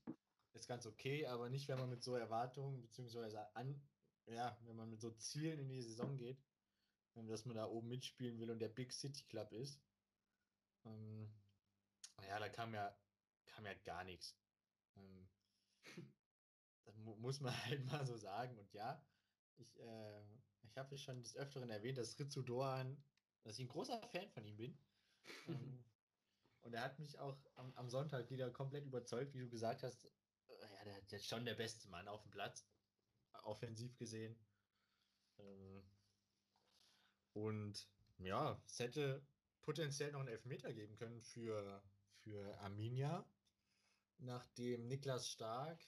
ist ganz okay, aber nicht, wenn man mit so Erwartungen, beziehungsweise an, ja, wenn man mit so Zielen in die Saison geht, dass man da oben mitspielen will und der Big City Club ist. Ähm, ja, da kam ja, kam ja gar nichts. Ähm, das mu muss man halt mal so sagen. Und ja, ich, äh, ich habe schon des Öfteren erwähnt, dass Ritsu Doan, dass ich ein großer Fan von ihm bin. ähm, und er hat mich auch am, am, Sonntag wieder komplett überzeugt, wie du gesagt hast. Äh, ja, der, der ist schon der beste Mann auf dem Platz, offensiv gesehen. Ähm, und ja, es hätte potenziell noch einen Elfmeter geben können für, für Arminia, nachdem Niklas Stark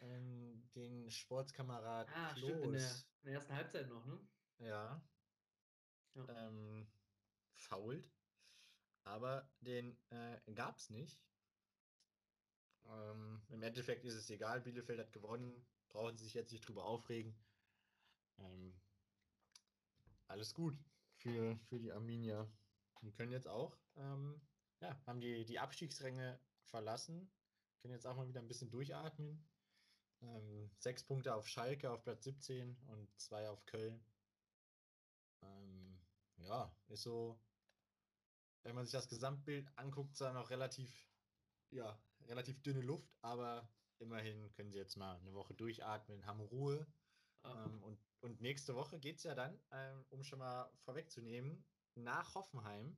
ähm, den Sportskamerad ah, Klos, stimmt, in der, in der, ersten Halbzeit noch, ne? Ja. ja. Ähm, fault aber den äh, gab es nicht. Ähm, Im Endeffekt ist es egal, Bielefeld hat gewonnen, brauchen sie sich jetzt nicht drüber aufregen. Ähm, alles gut für, für die Arminia. Die können jetzt auch, ähm, ja, haben die, die Abstiegsränge verlassen, können jetzt auch mal wieder ein bisschen durchatmen. Ähm, sechs Punkte auf Schalke auf Platz 17 und zwei auf Köln. Ähm, ja, ist so wenn man sich das Gesamtbild anguckt, ist da noch relativ, ja, relativ dünne Luft, aber immerhin können sie jetzt mal eine Woche durchatmen, haben Ruhe. Ähm, und, und nächste Woche geht es ja dann, ähm, um schon mal vorwegzunehmen, nach Hoffenheim,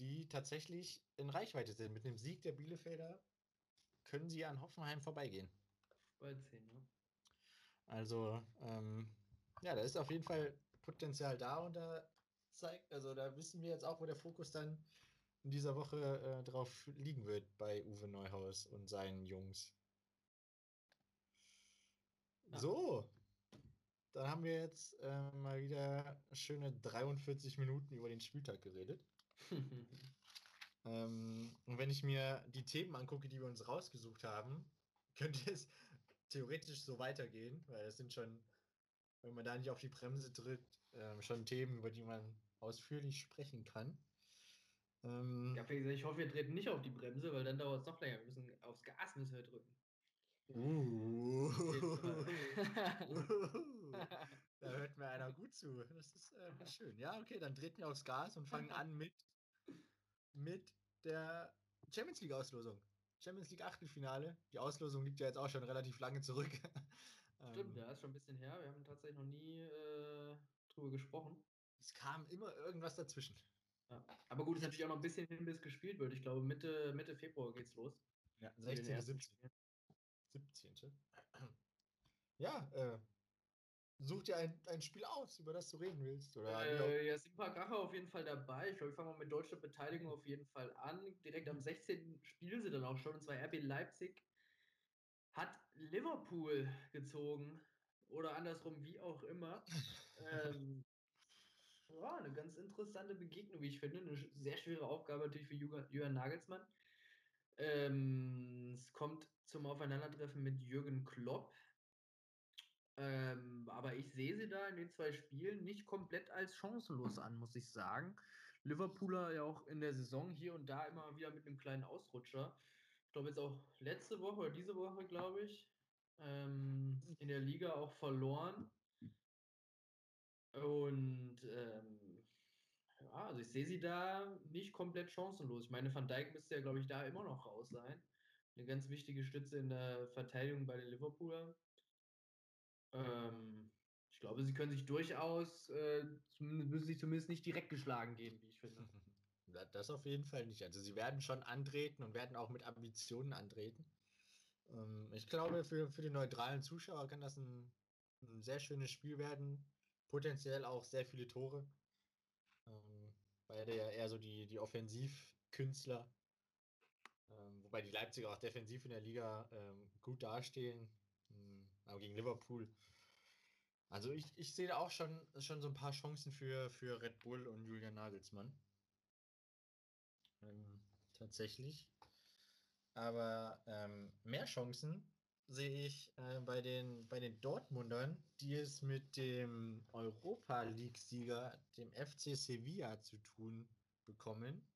die tatsächlich in Reichweite sind. Mit einem Sieg der Bielefelder können sie an Hoffenheim vorbeigehen. Bald sehen, ne? Also, ähm, ja, da ist auf jeden Fall Potenzial da und da zeigt. Also da wissen wir jetzt auch, wo der Fokus dann in dieser Woche äh, drauf liegen wird bei Uwe Neuhaus und seinen Jungs. Ja. So, dann haben wir jetzt äh, mal wieder schöne 43 Minuten über den Spieltag geredet. ähm, und wenn ich mir die Themen angucke, die wir uns rausgesucht haben, könnte es theoretisch so weitergehen, weil es sind schon, wenn man da nicht auf die Bremse drückt, äh, schon Themen, über die man ausführlich sprechen kann. Ähm, ja, ich hoffe, wir treten nicht auf die Bremse, weil dann dauert es noch länger. Wir müssen aufs Gas müssen wir drücken. Uh. da hört mir einer gut zu. Das ist äh, schön. Ja, okay, dann treten wir aufs Gas und fangen an mit, mit der Champions League Auslosung. Champions League Achtelfinale. Die Auslosung liegt ja jetzt auch schon relativ lange zurück. Stimmt, ähm, ja, ist schon ein bisschen her. Wir haben tatsächlich noch nie äh, drüber gesprochen es kam immer irgendwas dazwischen. Ja. Aber gut, ist natürlich auch noch ein bisschen hin, bis gespielt wird. Ich glaube, Mitte, Mitte Februar geht's los. Ja, 16. 17. 17. Ja, äh, such dir ein, ein Spiel aus, über das du reden willst. Oder äh, ja, es sind ein paar Kracher auf jeden Fall dabei. Ich glaube, wir fangen mal mit deutscher Beteiligung auf jeden Fall an. Direkt am 16. spielen sie dann auch schon, und zwar RB Leipzig hat Liverpool gezogen. Oder andersrum, wie auch immer. ähm, ja, eine ganz interessante Begegnung, wie ich finde. Eine sehr schwere Aufgabe natürlich für Jürgen Nagelsmann. Ähm, es kommt zum Aufeinandertreffen mit Jürgen Klopp. Ähm, aber ich sehe sie da in den zwei Spielen nicht komplett als chancenlos an, muss ich sagen. Liverpooler ja auch in der Saison hier und da immer wieder mit einem kleinen Ausrutscher. Ich glaube jetzt auch letzte Woche oder diese Woche, glaube ich, ähm, in der Liga auch verloren. Und ähm, ja, also ich sehe sie da nicht komplett chancenlos. Ich meine, Van Dijk müsste ja, glaube ich, da immer noch raus sein. Eine ganz wichtige Stütze in der Verteidigung bei den Liverpooler. Ähm, ich glaube, sie können sich durchaus, äh, müssen sich zumindest nicht direkt geschlagen geben, wie ich finde. Das auf jeden Fall nicht. Also sie werden schon antreten und werden auch mit Ambitionen antreten. Ähm, ich glaube, für, für die neutralen Zuschauer kann das ein, ein sehr schönes Spiel werden. Potenziell auch sehr viele Tore. Ähm, beide ja eher so die, die Offensivkünstler. Ähm, wobei die Leipziger auch defensiv in der Liga ähm, gut dastehen. Ähm, aber gegen Liverpool. Also ich, ich sehe da auch schon, schon so ein paar Chancen für, für Red Bull und Julian Nagelsmann. Ähm, tatsächlich. Aber ähm, mehr Chancen sehe ich äh, bei, den, bei den Dortmundern, die es mit dem Europa League-Sieger, dem FC Sevilla, zu tun bekommen.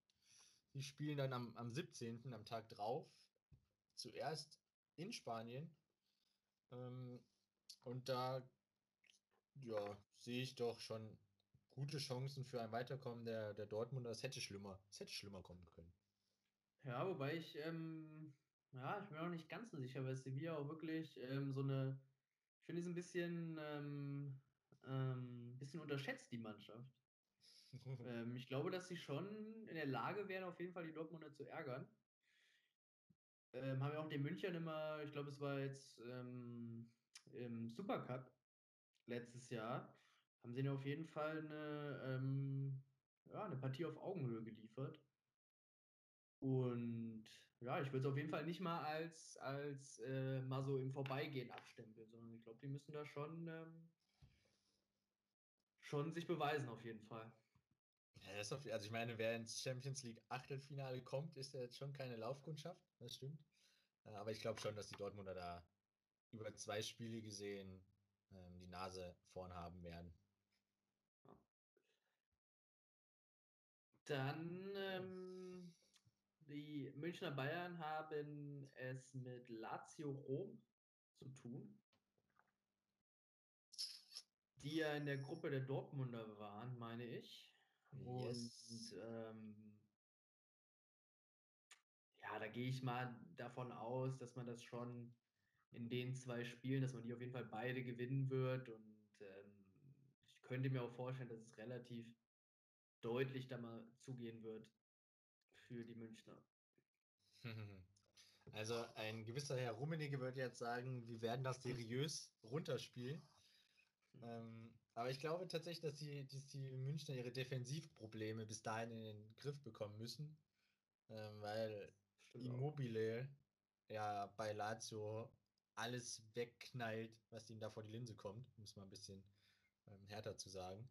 Die spielen dann am, am 17., am Tag drauf, zuerst in Spanien. Ähm, und da ja, sehe ich doch schon gute Chancen für ein Weiterkommen der, der Dortmunder. Es hätte schlimmer, es hätte schlimmer kommen können. Ja, wobei ich, ähm, ja, ich bin auch nicht ganz so sicher, weil Sevilla auch wirklich ähm, so eine, ich finde, sie ein bisschen, ähm, ähm, bisschen unterschätzt, die Mannschaft. ähm, ich glaube, dass sie schon in der Lage wären, auf jeden Fall die Dortmunder zu ärgern. Ähm, haben ja auch den Münchern immer, ich glaube, es war jetzt ähm, im Supercup letztes Jahr, haben sie ihnen auf jeden Fall eine, ja, eine Partie auf Augenhöhe geliefert. Und ja, ich würde es auf jeden Fall nicht mal als, als äh, mal so im Vorbeigehen abstempeln, sondern ich glaube, die müssen da schon, ähm, schon sich beweisen, auf jeden Fall. Ja, auf, also ich meine, wer ins Champions League Achtelfinale kommt, ist ja jetzt schon keine Laufkundschaft, das stimmt. Äh, aber ich glaube schon, dass die Dortmunder da über zwei Spiele gesehen ähm, die Nase vorn haben werden. Dann ähm, die Münchner Bayern haben es mit Lazio Rom zu tun, die ja in der Gruppe der Dortmunder waren, meine ich. Yes. Und ähm, ja, da gehe ich mal davon aus, dass man das schon in den zwei Spielen, dass man die auf jeden Fall beide gewinnen wird. Und ähm, ich könnte mir auch vorstellen, dass es relativ deutlich da mal zugehen wird für die Münchner. Also ein gewisser Herr Rummenigge würde jetzt sagen, wir werden das seriös runterspielen. Ähm, aber ich glaube tatsächlich, dass die, dass die Münchner ihre Defensivprobleme bis dahin in den Griff bekommen müssen. Ähm, weil Stimmt Immobile ja bei Lazio alles wegknallt, was ihnen da vor die Linse kommt, muss man ein bisschen ähm, härter zu sagen.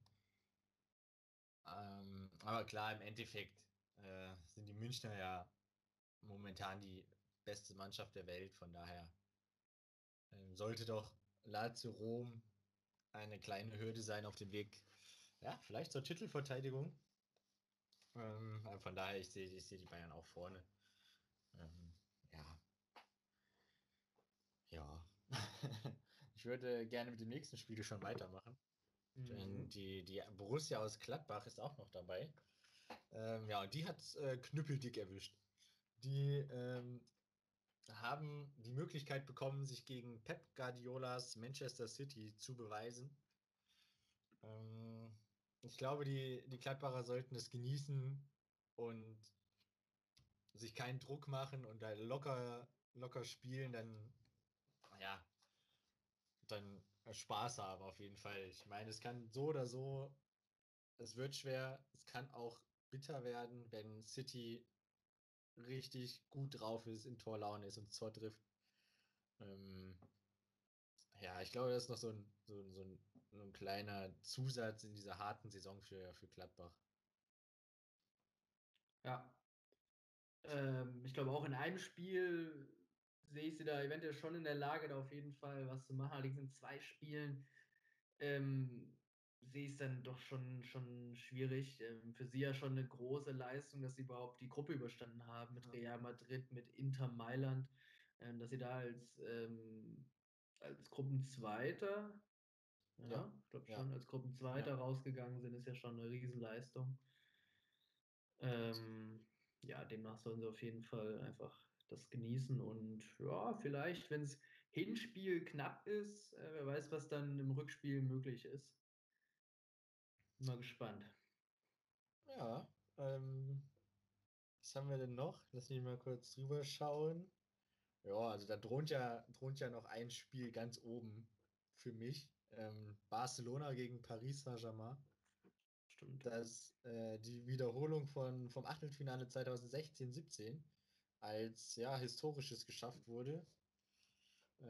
Ähm, aber klar, im Endeffekt äh, sind die Münchner ja momentan die beste Mannschaft der Welt, von daher äh, sollte doch Lazio Rom eine kleine Hürde sein auf dem Weg, ja, vielleicht zur Titelverteidigung. Ähm, von daher, ich sehe ich seh die Bayern auch vorne. Ähm, ja. Ja. ich würde gerne mit dem nächsten Spiel schon weitermachen. Mhm. Denn die, die Borussia aus Gladbach ist auch noch dabei. Ähm, ja, und die hat äh, knüppeldick erwischt. Die ähm, haben die Möglichkeit bekommen, sich gegen Pep Guardiolas Manchester City zu beweisen. Ähm, ich glaube, die, die Gladbacher sollten es genießen und sich keinen Druck machen und da locker, locker spielen, dann, ja, dann Spaß haben auf jeden Fall. Ich meine, es kann so oder so, es wird schwer, es kann auch bitter werden, wenn City richtig gut drauf ist, in Torlaune ist und Tor trifft. Ähm, ja, ich glaube, das ist noch so ein, so, so, ein, so ein kleiner Zusatz in dieser harten Saison für, für Gladbach. Ja. Ähm, ich glaube auch in einem Spiel sehe ich sie da eventuell schon in der Lage, da auf jeden Fall was zu machen. Allerdings in zwei Spielen ähm, sehe ich es dann doch schon, schon schwierig. Ähm, für sie ja schon eine große Leistung, dass sie überhaupt die Gruppe überstanden haben mit Real Madrid, mit Inter Mailand, ähm, dass sie da als, ähm, als Gruppenzweiter, ja, ja ich glaube schon, ja. als Gruppenzweiter ja. rausgegangen sind, ist ja schon eine Riesenleistung. Ähm, ja, demnach sollen sie auf jeden Fall einfach das genießen und ja, vielleicht, wenn es Hinspiel knapp ist, äh, wer weiß, was dann im Rückspiel möglich ist. Mal gespannt. Ja, ähm, was haben wir denn noch? Lass mich mal kurz drüber schauen. Ja, also da droht ja, droht ja noch ein Spiel ganz oben für mich. Ähm, Barcelona gegen Paris Saint-Germain. Stimmt. Das äh, die Wiederholung von, vom Achtelfinale 2016-17 als ja, historisches geschafft wurde.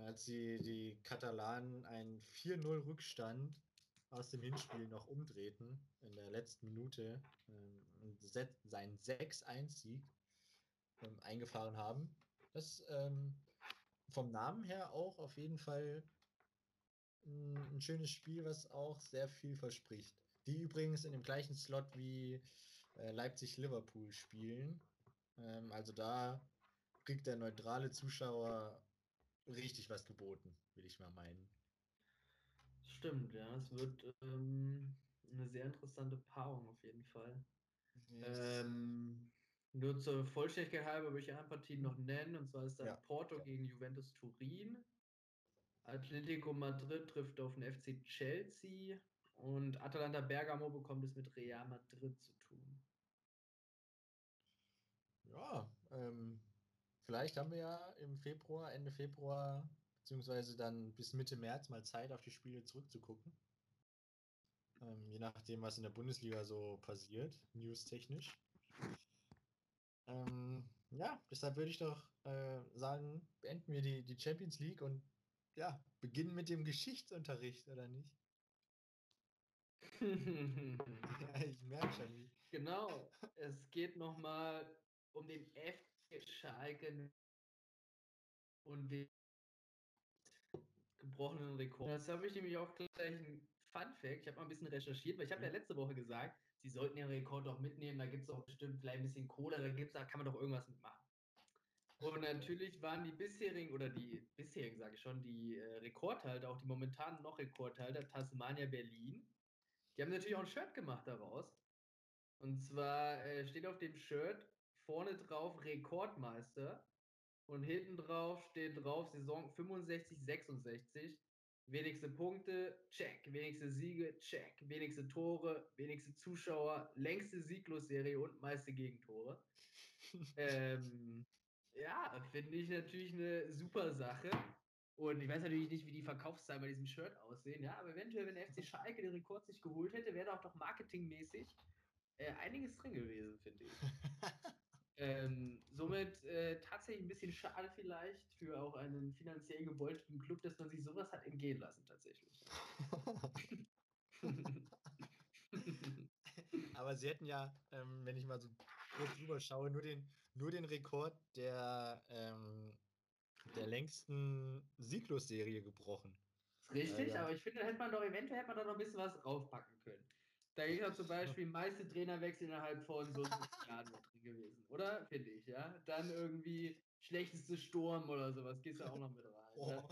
Als die, die Katalanen einen 4-0-Rückstand aus dem Hinspiel noch umdrehten in der letzten Minute ähm, und seinen 6-1-Sieg ähm, eingefahren haben. Das ähm, vom Namen her auch auf jeden Fall ein, ein schönes Spiel, was auch sehr viel verspricht. Die übrigens in dem gleichen Slot wie äh, Leipzig-Liverpool spielen. Ähm, also da kriegt der neutrale Zuschauer richtig was geboten, will ich mal meinen. Stimmt, ja. Es wird ähm, eine sehr interessante Paarung auf jeden Fall. Yes. Ähm, nur zur Vollständigkeit halber würde ich ein Partien noch nennen, und zwar ist dann ja. Porto gegen Juventus Turin. Atletico Madrid trifft auf den FC Chelsea und Atalanta Bergamo bekommt es mit Real Madrid zu tun. Ja, ähm, vielleicht haben wir ja im Februar, Ende Februar beziehungsweise dann bis Mitte März mal Zeit, auf die Spiele zurückzugucken. Ähm, je nachdem, was in der Bundesliga so passiert, newstechnisch. Ähm, ja, deshalb würde ich doch äh, sagen, beenden wir die, die Champions League und ja, beginnen mit dem Geschichtsunterricht, oder nicht? ja, ich merke schon wie. Genau, es geht nochmal um den FC Schalke und den gebrochenen Rekord. Das habe ich nämlich auch gleich ein Fun Fact. Ich habe mal ein bisschen recherchiert, weil ich habe ja mhm. letzte Woche gesagt, sie sollten den Rekord doch mitnehmen. Da gibt es auch bestimmt vielleicht ein bisschen Kohle, da gibt's, da kann man doch irgendwas mitmachen. Und natürlich waren die bisherigen, oder die bisherigen, sage ich schon, die äh, Rekordhalter, auch die momentanen noch Rekordhalter, Tasmania Berlin. Die haben natürlich auch ein Shirt gemacht daraus. Und zwar äh, steht auf dem Shirt vorne drauf Rekordmeister und hinten drauf steht drauf Saison 65, 66. Wenigste Punkte, check. Wenigste Siege, check. Wenigste Tore, wenigste Zuschauer, längste Sieglosserie und meiste Gegentore. ähm, ja, finde ich natürlich eine super Sache. Und ich weiß natürlich nicht, wie die Verkaufszahlen bei diesem Shirt aussehen, ja, aber eventuell, wenn der FC Schalke den Rekord sich geholt hätte, wäre da auch doch marketingmäßig äh, einiges drin gewesen, finde ich. Ähm, somit äh, tatsächlich ein bisschen schade vielleicht für auch einen finanziell gebeutelten Club, dass man sich sowas hat entgehen lassen tatsächlich. Aber sie hätten ja, ähm, wenn ich mal so kurz drüber schaue, nur den, nur den Rekord der, ähm, der längsten Sieglosserie gebrochen. Richtig, ja. aber ich finde, da hätte man doch eventuell hätte man da noch ein bisschen was draufpacken können. Da ist ja zum Beispiel meiste Trainerwechsel innerhalb von so Jahren drin gewesen, oder? Finde ich, ja. Dann irgendwie schlechteste Sturm oder sowas, gehst du auch noch mit rein. Oh.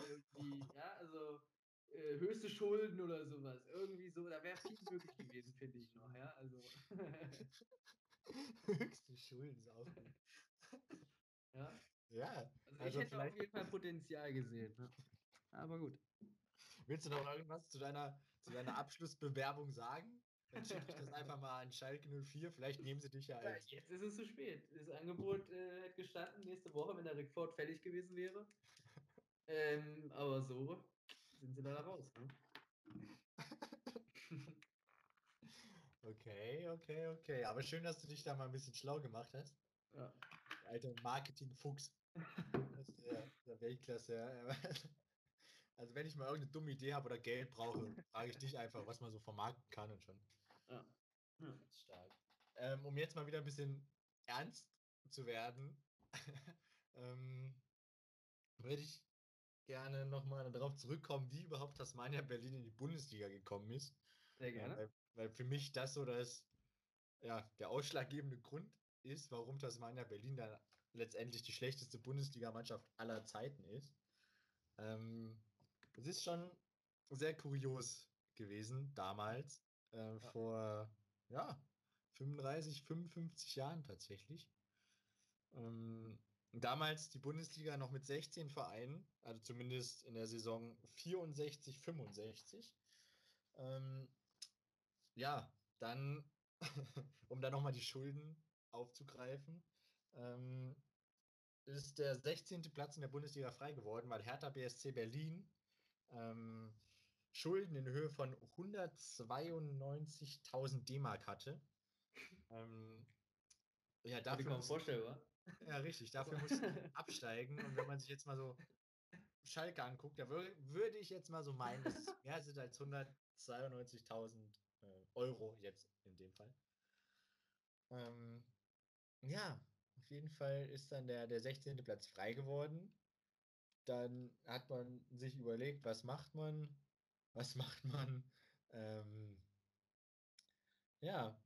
Ja, also äh, höchste Schulden oder sowas. Irgendwie so, da wäre viel möglich gewesen, finde ich noch, ja. Also. höchste Schulden ist auch gut. Ja. Ja. Also, also ich hätte auf jeden Fall Potenzial gesehen. Ne? Aber gut. Willst du noch irgendwas zu deiner, zu deiner Abschlussbewerbung sagen? Dann schicke ich das einfach mal an Schalke 04. Vielleicht nehmen sie dich ja als. Jetzt ist es zu spät. Das Angebot äh, hätte gestanden nächste Woche, wenn der Rekord fertig gewesen wäre. Ähm, aber so sind sie leider raus. Ne? okay, okay, okay. Aber schön, dass du dich da mal ein bisschen schlau gemacht hast. Ja. Alter Marketing-Fuchs. Der, der Weltklasse, ja. Also wenn ich mal irgendeine dumme Idee habe oder Geld brauche, frage ich dich einfach, was man so vermarkten kann und schon. Ja. ja. Stark. Ähm, um jetzt mal wieder ein bisschen ernst zu werden. ähm, würde ich gerne nochmal darauf zurückkommen, wie überhaupt Tasmania Berlin in die Bundesliga gekommen ist. Sehr Ja, gerne. weil, weil für mich das so das, ja, der ausschlaggebende Grund ist, warum Tasmania Berlin dann letztendlich die schlechteste Bundesligamannschaft aller Zeiten ist. Ähm, es ist schon sehr kurios gewesen damals, äh, Ja. vor ja, 35, 55 Jahren tatsächlich. Ähm, damals die Bundesliga noch mit 16 Vereinen, also zumindest in der Saison 64, 65. Ähm, ja, dann, um dann nochmal die Schulden aufzugreifen, ähm, ist der 16. Platz in der Bundesliga frei geworden, weil Hertha BSC Berlin ähm, Schulden in Höhe von 192.000 D-Mark hatte. Ähm, ja, Dafür kaum vorstellbar. ja, richtig, dafür mussten die absteigen. Und wenn man sich jetzt mal so Schalke anguckt, da wür würde ich jetzt mal so meinen, dass es mehr sind als 192.000 äh, Euro jetzt in dem Fall. Ähm, ja, auf jeden Fall ist dann der, der 16. Platz frei geworden. Dann hat man sich überlegt, was macht man? Was macht man? Ähm, ja,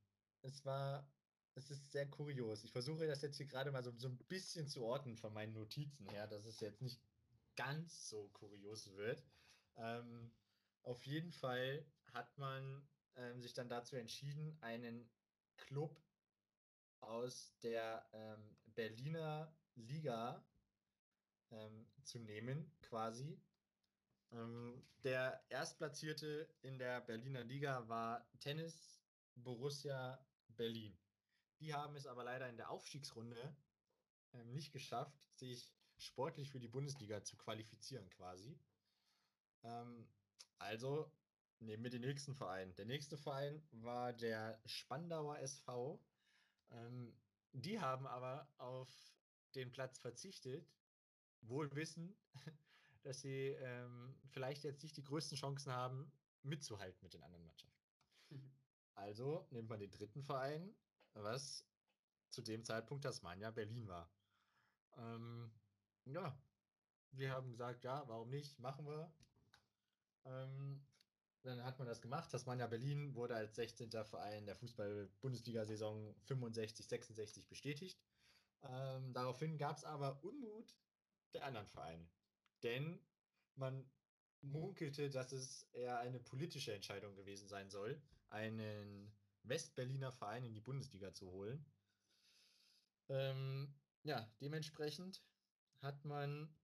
es war, es ist sehr kurios. Ich versuche das jetzt hier gerade mal so, so ein bisschen zu ordnen von meinen Notizen her, dass es jetzt nicht ganz so kurios wird. Ähm, auf jeden Fall hat man ähm, sich dann dazu entschieden, einen Club aus der ähm, Berliner Liga ähm, zu nehmen, quasi. Ähm, der Erstplatzierte in der Berliner Liga war Tennis Borussia Berlin. Die haben es aber leider in der Aufstiegsrunde ähm, nicht geschafft, sich sportlich für die Bundesliga zu qualifizieren, quasi. Ähm, also nehmen wir den nächsten Verein. Der nächste Verein war der Spandauer SV. Ähm, die haben aber auf den Platz verzichtet, wohl wissen, dass sie ähm, vielleicht jetzt nicht die größten Chancen haben, mitzuhalten mit den anderen Mannschaften. Also nimmt man den dritten Verein, was zu dem Zeitpunkt Tasmania Berlin war. Ähm, ja, wir haben gesagt, ja, warum nicht, machen wir. Ähm, dann hat man das gemacht. Tasmania Berlin wurde als 16. Verein der Fußball-Bundesliga-Saison 65-66 bestätigt. Ähm, daraufhin gab es aber Unmut der anderen Vereine. Denn man munkelte, dass es eher eine politische Entscheidung gewesen sein soll, einen Westberliner Verein in die Bundesliga zu holen. Ähm, ja, dementsprechend hat man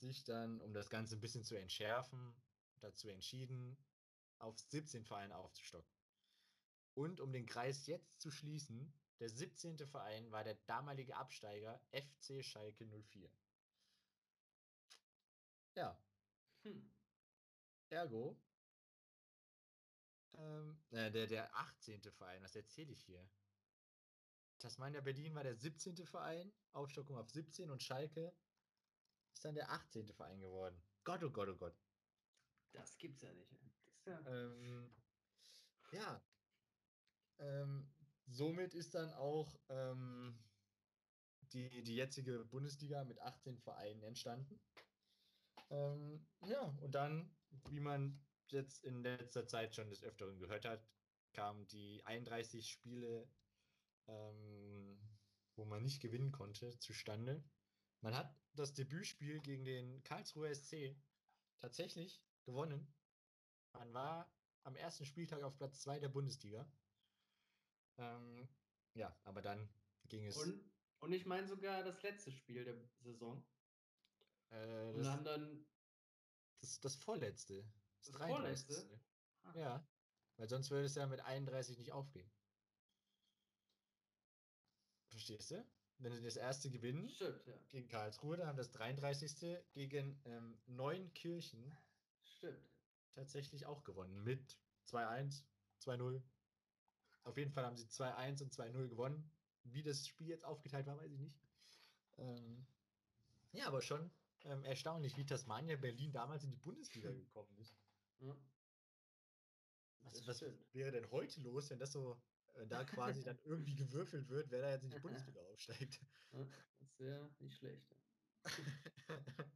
sich dann, um das Ganze ein bisschen zu entschärfen, dazu entschieden, auf 17 Vereine aufzustocken. Und um den Kreis jetzt zu schließen, der 17. Verein war der damalige Absteiger FC Schalke 04. Ja, Hm. ergo. Ähm, äh, der, der 18. Verein, was erzähle ich hier? Tasmania Berlin war der 17. Verein, Aufstockung auf 17 und Schalke ist dann der 18. Verein geworden. Gott, oh Gott, oh Gott. Das gibt's ja nicht. Ja Ähm, ja. Ähm, somit ist dann auch ähm, die, die jetzige Bundesliga mit 18 Vereinen entstanden. Ähm, ja, und dann, wie man jetzt in letzter Zeit schon des Öfteren gehört hat, kamen die 31 Spiele, ähm, wo man nicht gewinnen konnte, zustande. Man hat das Debütspiel gegen den Karlsruher SC tatsächlich gewonnen. Man war am ersten Spieltag auf Platz 2 der Bundesliga. Ähm, ja, aber dann ging es. Und, und ich meine sogar das letzte Spiel der Saison. Äh, Und das, haben dann. das, das vorletzte. Das vorletzte? Ah, Ja, weil sonst würde es ja mit 31 nicht aufgehen. Verstehst du? Wenn sie das erste gewinnen Stimmt, ja. gegen Karlsruhe, dann haben das 33. gegen ähm, Neunkirchen Stimmt. tatsächlich auch gewonnen. Mit 2-1, 2-0. Auf jeden Fall haben sie 2-1 und 2-0 gewonnen. Wie das Spiel jetzt aufgeteilt war, weiß ich nicht. Ähm, ja, aber schon ähm, erstaunlich, wie Tasmania Berlin damals in die Bundesliga Hm. gekommen ist. Ja. Was, was wäre denn heute los, wenn das so äh, da quasi dann irgendwie gewürfelt wird, wer da jetzt in die Bundesliga aufsteigt. Ja, das wäre nicht schlecht.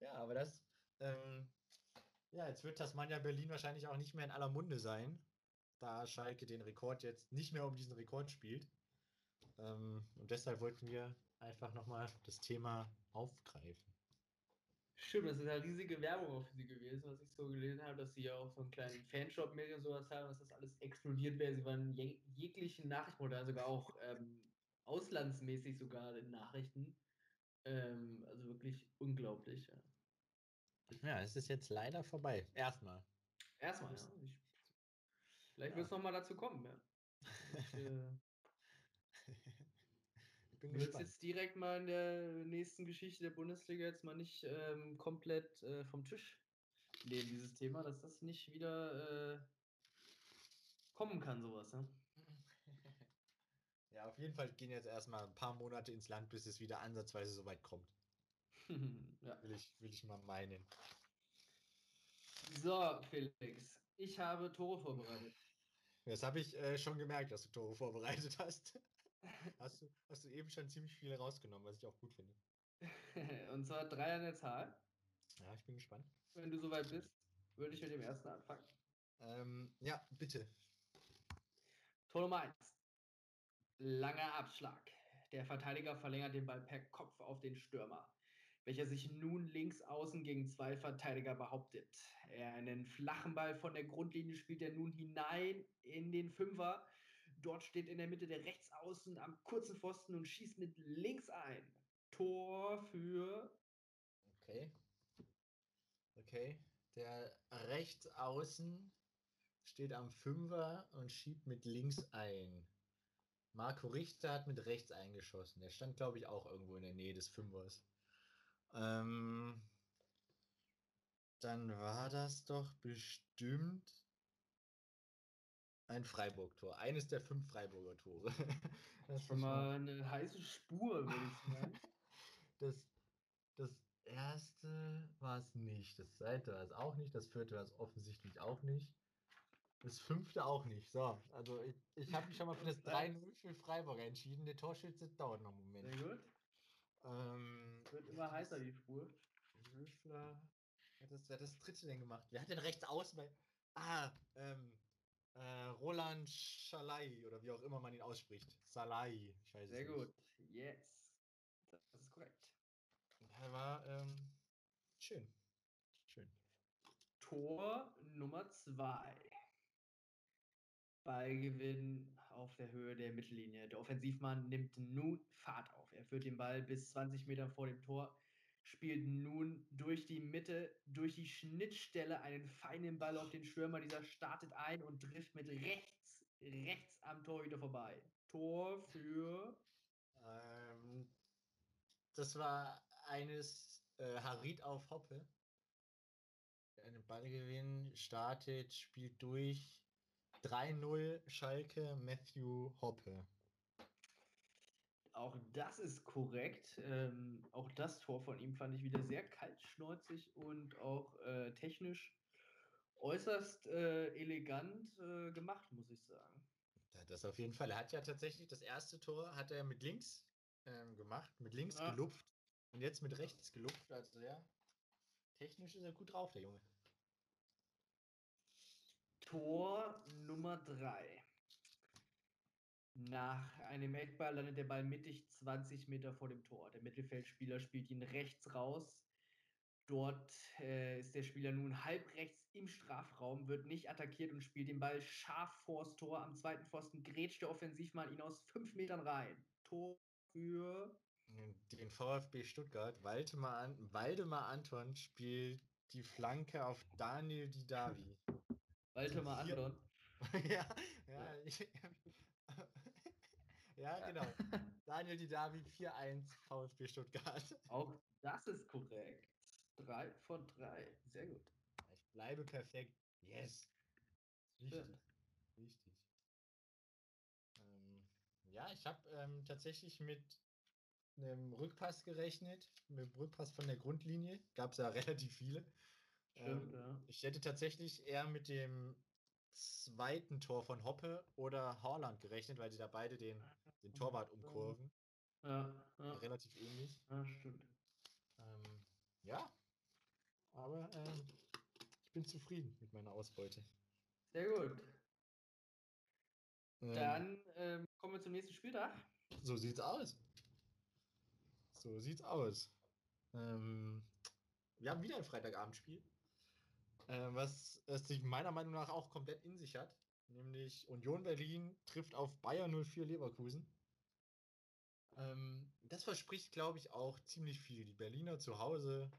ja, aber das, ähm, ja, jetzt wird Tasmania Berlin wahrscheinlich auch nicht mehr in aller Munde sein, da Schalke den Rekord jetzt nicht mehr um diesen Rekord spielt. Ähm, und deshalb wollten wir einfach nochmal das Thema aufgreifen. Stimmt, das ist ja riesige Werbung auch für sie gewesen, was ich so gelesen habe, dass sie ja auch so einen kleinen Fanshop mit und sowas haben, dass das alles explodiert wäre. Sie waren je jeglichen Nachrichten oder sogar auch ähm, auslandsmäßig sogar in Nachrichten. Ähm, also wirklich unglaublich. Ja. ja, es ist jetzt leider vorbei. Erstmal. Erstmal, ja. Ich, vielleicht ja. wird es nochmal dazu kommen, ja. Ich, äh, bin du willst jetzt direkt mal in der nächsten Geschichte der Bundesliga jetzt mal nicht ähm, komplett äh, vom Tisch nehmen, dieses Thema, dass das nicht wieder äh, kommen kann, sowas, ne? Ja, auf jeden Fall gehen jetzt erstmal ein paar Monate ins Land, bis es wieder ansatzweise so weit kommt. ja. will, ich, will ich mal meinen. So, Felix, ich habe Tore vorbereitet. Das habe ich äh, schon gemerkt, dass du Tore vorbereitet hast. Hast du, hast du eben schon ziemlich viele rausgenommen, was ich auch gut finde. Und zwar drei an der Zahl. Ja, ich bin gespannt. Wenn du soweit bist, würde ich mit dem ersten anfangen. Ähm, ja, bitte. Tor Nummer 1. Langer Abschlag. Der Verteidiger verlängert den Ball per Kopf auf den Stürmer, welcher sich nun links außen gegen zwei Verteidiger behauptet. Er einen flachen Ball von der Grundlinie spielt er nun hinein in den Fünfer Dort steht in der Mitte der Rechtsaußen am kurzen Pfosten und schießt mit links ein. Tor für. Okay. Okay. Der Rechtsaußen steht am Fünfer und schiebt mit links ein. Marco Richter hat mit rechts eingeschossen. Der stand, glaube ich, auch irgendwo in der Nähe des Fünfers. Ähm, dann war das doch bestimmt ein Freiburg-Tor. Eines der fünf Freiburger Tore. Das ist schon mal eine heiße Spur, würde ich sagen. Das, das erste war es nicht. Das zweite war es auch nicht. Das vierte war es offensichtlich auch nicht. Das fünfte auch nicht. So, also ich, ich habe mich schon mal für das 3-0 für Freiburg entschieden. Der Torschütze dauert noch einen Moment. Sehr gut. Ähm, Wird immer heißer, die Spur. Höfler. Wer hat das, wer hat das dritte denn gemacht? Wer hat denn rechts außen bei. Ah, ähm, äh, Roland Schalai oder wie auch immer man ihn ausspricht. Salai, ich weiß Sehr gut. Yes. Das ist korrekt. Er war ähm, schön. Schön. Tor Nummer 2. Ballgewinn auf der Höhe der Mittellinie. Der Offensivmann nimmt nun Fahrt auf. Er führt den Ball bis 20 Meter vor dem Tor spielt nun durch die Mitte, durch die Schnittstelle einen feinen Ball auf den Stürmer. Dieser startet ein und trifft mit rechts, rechts am Tor wieder vorbei. Tor für. Ähm, das war eines äh, Harit auf Hoppe. Einen Ballgewinn startet, spielt durch 3-0 Schalke Matthew Hoppe. Auch das ist korrekt. Ähm, auch das Tor von ihm fand ich wieder sehr kaltschnäuzig und auch äh, technisch äußerst äh, elegant äh, gemacht, muss ich sagen. Das auf jeden Fall. Er hat ja tatsächlich das erste Tor hat er mit links ähm, gemacht, mit links ja. gelupft und jetzt mit rechts gelupft. Also ja, technisch ist er gut drauf, der Junge. Tor Nummer 3. Nach einem Eckball landet der Ball mittig 20 Meter vor dem Tor. Der Mittelfeldspieler spielt ihn rechts raus. Dort äh, ist der Spieler nun halb rechts im Strafraum, wird nicht attackiert und spielt den Ball scharf vors Tor. Am zweiten Pfosten grätscht der Offensivmann ihn aus fünf Metern rein. Tor für den VfB Stuttgart. Waldemar, An Waldemar Anton spielt die Flanke auf Daniel Didavi. Waldemar Anton? ja, ja, ich, ja, genau. Daniel Didavi 4-1 VfB Stuttgart. Auch das ist korrekt. 3 von 3. Sehr gut. Ich bleibe perfekt. Yes. Wichtig. Wichtig. Ähm, ja, ich habe ähm, tatsächlich mit einem Rückpass gerechnet, mit dem Rückpass von der Grundlinie. Gab es ja relativ viele. Stimmt, ähm, ja. Ich hätte tatsächlich eher mit dem zweiten Tor von Hoppe oder Haaland gerechnet, weil sie da beide den, den Torwart umkurven. Ja, ja. Relativ ähnlich. ja stimmt. Ähm, ja, aber ähm, ich bin zufrieden mit meiner Ausbeute. Sehr gut. Ähm, Dann ähm, kommen wir zum nächsten Spieltag. So sieht's aus. So sieht's aus. Ähm, wir haben wieder ein Freitagabendspiel, äh, was es sich meiner Meinung nach auch komplett in sich hat. Nämlich Union Berlin trifft auf Bayern 04 Leverkusen. Ähm, das verspricht, glaube ich, auch ziemlich viel. Die Berliner zu Hause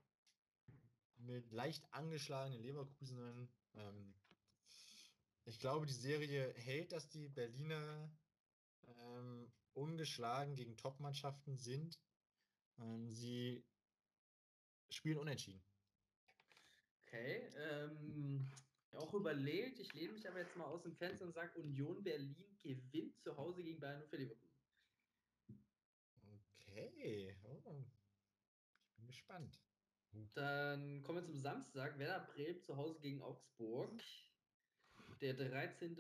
mit leicht angeschlagenen Leverkusenern. Ähm, ich glaube, die Serie hält, dass die Berliner ähm, ungeschlagen gegen Top-Mannschaften sind. Ähm, sie spielen unentschieden. Okay. Ähm, auch überlegt, ich lehne mich aber jetzt mal aus dem Fenster und sage, Union Berlin gewinnt zu Hause gegen Bayern 04 Leverkusen. Okay. Oh. Ich bin gespannt. Dann kommen wir zum Samstag. Werder Bremen zu Hause gegen Augsburg. Der 13.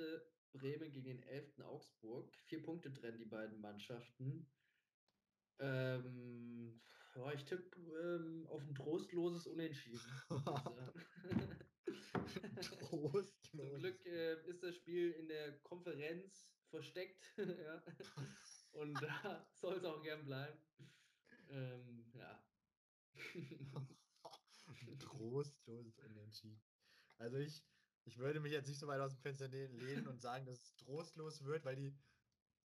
Bremen gegen den 11. Augsburg. Vier Punkte trennen die beiden Mannschaften. Ähm, ja, ich tippe ähm, auf ein trostloses Unentschieden. Trostlos. Zum Glück äh, ist das Spiel in der Konferenz versteckt. ja. Und da soll es auch gern bleiben. Ähm, ja. Trostlos unentschieden. Also ich, ich würde mich jetzt nicht so weit aus dem Fenster le- lehnen und sagen, dass es trostlos wird, weil die,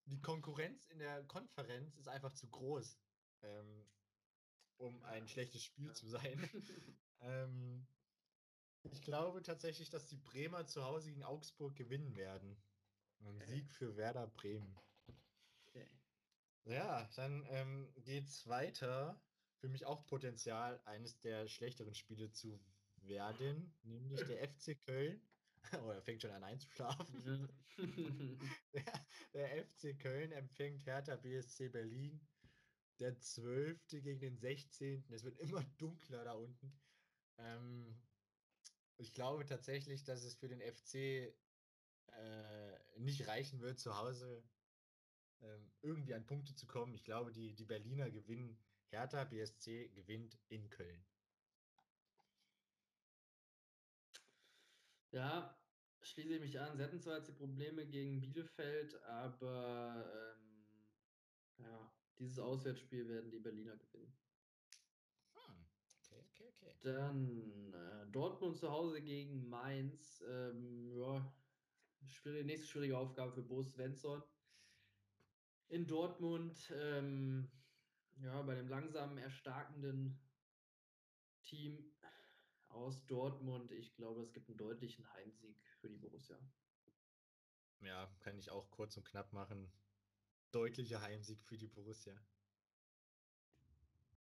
die Konkurrenz in der Konferenz ist einfach zu groß, ähm, um ein schlechtes Spiel Ja. zu sein. ähm, ich glaube tatsächlich, dass die Bremer zu Hause gegen Augsburg gewinnen werden. Ein Okay. Sieg für Werder Bremen. Okay. Ja, dann ähm, geht's weiter. Für mich auch Potenzial, eines der schlechteren Spiele zu werden, nämlich der FC Köln. Oh, er fängt schon an einzuschlafen. Der, der FC Köln empfängt Hertha BSC Berlin. Der 12. gegen den 16. Es wird immer dunkler da unten. Ähm, ich glaube tatsächlich, dass es für den FC äh, nicht reichen wird, zu Hause ähm, irgendwie an Punkte zu kommen. Ich glaube, die, die Berliner gewinnen. Hertha BSC gewinnt in Köln. Ja, schließe ich mich an. Sie hatten zwar jetzt die Probleme gegen Bielefeld, aber ähm, ja, dieses Auswärtsspiel werden die Berliner gewinnen. Dann äh, Dortmund zu Hause gegen Mainz. Ähm, ja, schwierige, nächste schwierige Aufgabe für Bo Svensson. In Dortmund, ähm, ja, bei dem langsamen, erstarkenden Team aus Dortmund. Ich glaube, es gibt einen deutlichen Heimsieg für die Borussia. Ja, kann ich auch kurz und knapp machen. Deutlicher Heimsieg für die Borussia.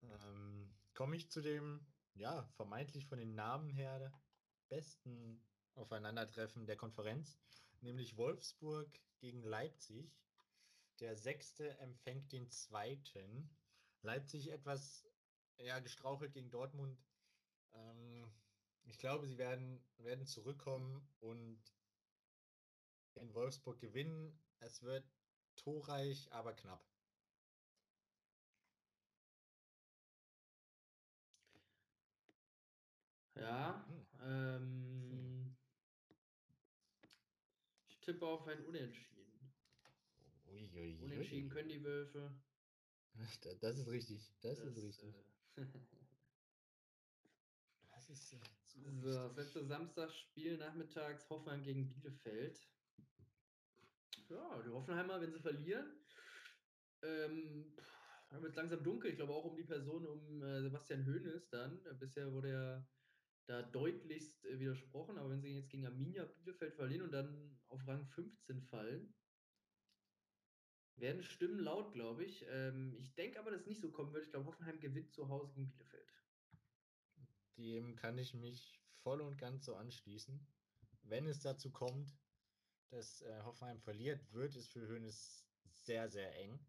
Ähm, Komme ich zu dem, ja, vermeintlich von den Namen her besten Aufeinandertreffen der Konferenz, nämlich Wolfsburg gegen Leipzig. Der Sechste empfängt den Zweiten. Leipzig etwas ja, gestrauchelt gegen Dortmund. Ähm, ich glaube, sie werden, werden zurückkommen und in Wolfsburg gewinnen. Es wird torreich, aber knapp. Ja, Hm. ähm, ich tippe auf ein Unentschieden. Uiuiui. Unentschieden können die Wölfe. Da- Das ist richtig. Das, ist richtig. äh, Das ist äh, so So, das letzte Samstagsspiel nachmittags Hoffenheim gegen Bielefeld. Ja, die Hoffenheimer, wenn sie verlieren, ähm, wird es langsam dunkel. Ich glaube auch um die Person um äh, Sebastian Hoeneß dann. Äh, Bisher wurde er da deutlichst äh, widersprochen, aber wenn sie jetzt gegen Arminia Bielefeld verlieren und dann auf Rang 15 fallen, werden Stimmen laut, glaube ich. Ähm, ich denke aber, dass es nicht so kommen wird. Ich glaube, Hoffenheim gewinnt zu Hause gegen Bielefeld. Dem kann ich mich voll und ganz so anschließen. Wenn es dazu kommt, dass äh, Hoffenheim verliert, wird es für Hoeneß sehr, sehr eng.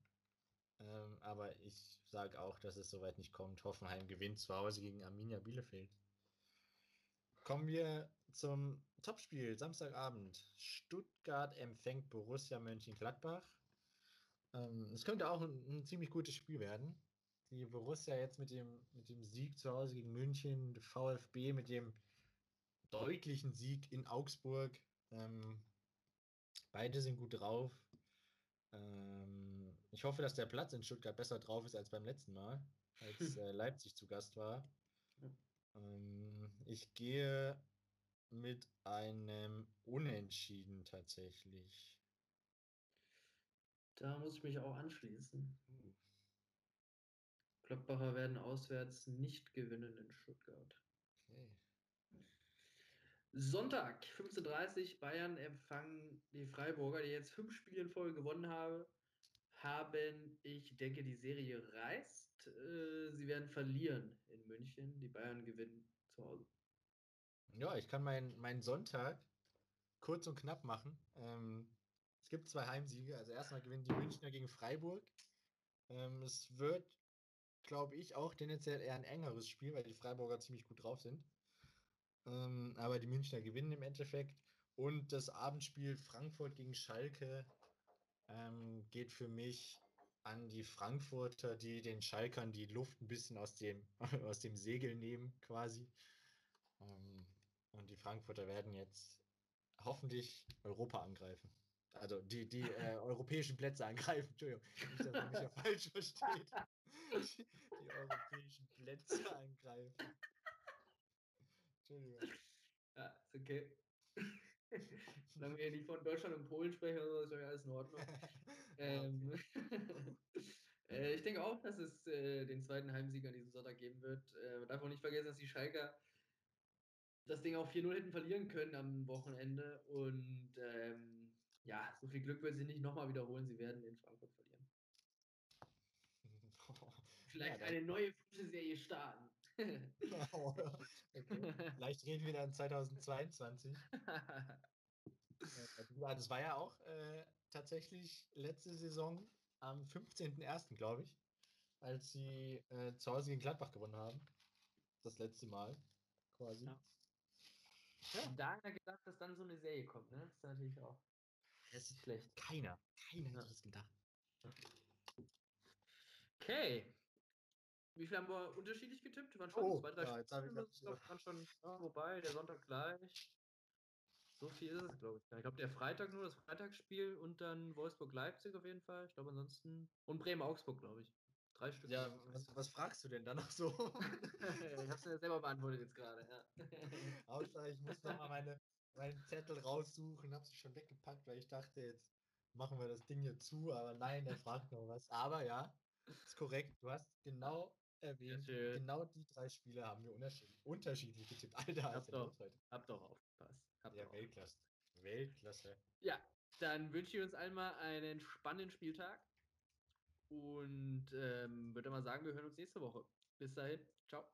Ähm, aber ich sage auch, dass es soweit nicht kommt. Hoffenheim gewinnt zu Hause gegen Arminia Bielefeld. Kommen wir zum Topspiel, Samstagabend. Stuttgart empfängt Borussia Mönchengladbach. Ähm, es könnte auch ein, ein, ziemlich gutes Spiel werden. Die Borussia jetzt mit dem, mit dem Sieg zu Hause gegen München, VfB mit dem deutlichen Sieg in Augsburg. Ähm, beide sind gut drauf. Ähm, ich hoffe, dass der Platz in Stuttgart besser drauf ist als beim letzten Mal, als äh, Leipzig zu Gast war. Ähm, ich gehe mit einem Unentschieden tatsächlich. Da muss ich mich auch anschließen. Gladbacher werden auswärts nicht gewinnen in Stuttgart. Okay. Sonntag, 15.30 Uhr, Bayern empfangen die Freiburger, die jetzt fünf Spiele in Folge gewonnen haben. Haben, ich denke, die Serie reißt. Äh, sie werden verlieren in München. Die Bayern gewinnen zu Hause. Ja, ich kann meinen mein Sonntag kurz und knapp machen. Ähm, es gibt zwei Heimsiege. Also erstmal gewinnen die Münchner gegen Freiburg. Ähm, es wird, glaube ich, auch tendenziell eher ein engeres Spiel, weil die Freiburger ziemlich gut drauf sind. Ähm, aber die Münchner gewinnen im Endeffekt. Und das Abendspiel Frankfurt gegen Schalke ähm, geht für mich an die Frankfurter, die den Schalkern die Luft ein bisschen aus dem, aus dem Segel nehmen, quasi. Ähm, und die Frankfurter werden jetzt hoffentlich Europa angreifen. Also die, die äh, europäischen Plätze angreifen. Entschuldigung, nicht, dass man mich ja falsch versteht. Die, die europäischen Plätze angreifen. Entschuldigung. Ja, ist okay. Solange wir nicht von Deutschland und Polen sprechen, also ist ja alles in Ordnung. ähm, äh, ich denke auch, dass es äh, den zweiten Heimsieger an diesem Sonntag geben wird. Äh, man darf auch nicht vergessen, dass die Schalker das Ding auch 4-0 hätten verlieren können am Wochenende. Und ähm, ja, so viel Glück wird sie nicht nochmal wiederholen. Sie werden in Frankfurt verlieren. Vielleicht ja, eine neue frische Serie starten. okay. Vielleicht reden wir dann 2022. das war ja auch äh, tatsächlich letzte Saison am 15.01., glaube ich, als sie äh, zu Hause gegen Gladbach gewonnen haben. Das letzte Mal quasi. Ja. Ja. Und da hat er gedacht, dass dann so eine Serie kommt, ne? Das ist natürlich auch. Das ist schlecht. Keiner. Keiner hat das gedacht. Okay. Wie viel haben wir unterschiedlich getippt? Waren schon oh, zwei, drei ja, jetzt Spiele. Ich glaube, waren schon ja, wobei, der Sonntag gleich. So viel ist es, glaube ich. Ich glaube, der Freitag nur, das Freitagsspiel und dann Wolfsburg-Leipzig auf jeden Fall. Ich glaube, ansonsten. Und Bremen-Augsburg, glaube ich. Drei Stück. Ja, was, was, fragst du denn da noch so? ich hab's mir selber beantwortet jetzt gerade, ja. Außer ich muss nochmal meine, meinen Zettel raussuchen, hab sie schon weggepackt, weil ich dachte, jetzt machen wir das Ding hier zu, aber nein, der fragt noch was. Aber ja, ist korrekt. Du hast genau erwähnt, genau die drei Spiele haben wir unterschiedlich, getippt. Alter, hab doch, hab doch aufgepasst. Hab ja, Weltklasse. Weltklasse. Ja, dann wünsche ich uns allen mal einen spannenden Spieltag. Und ähm, würde mal sagen, wir hören uns nächste Woche. Bis dahin. Ciao.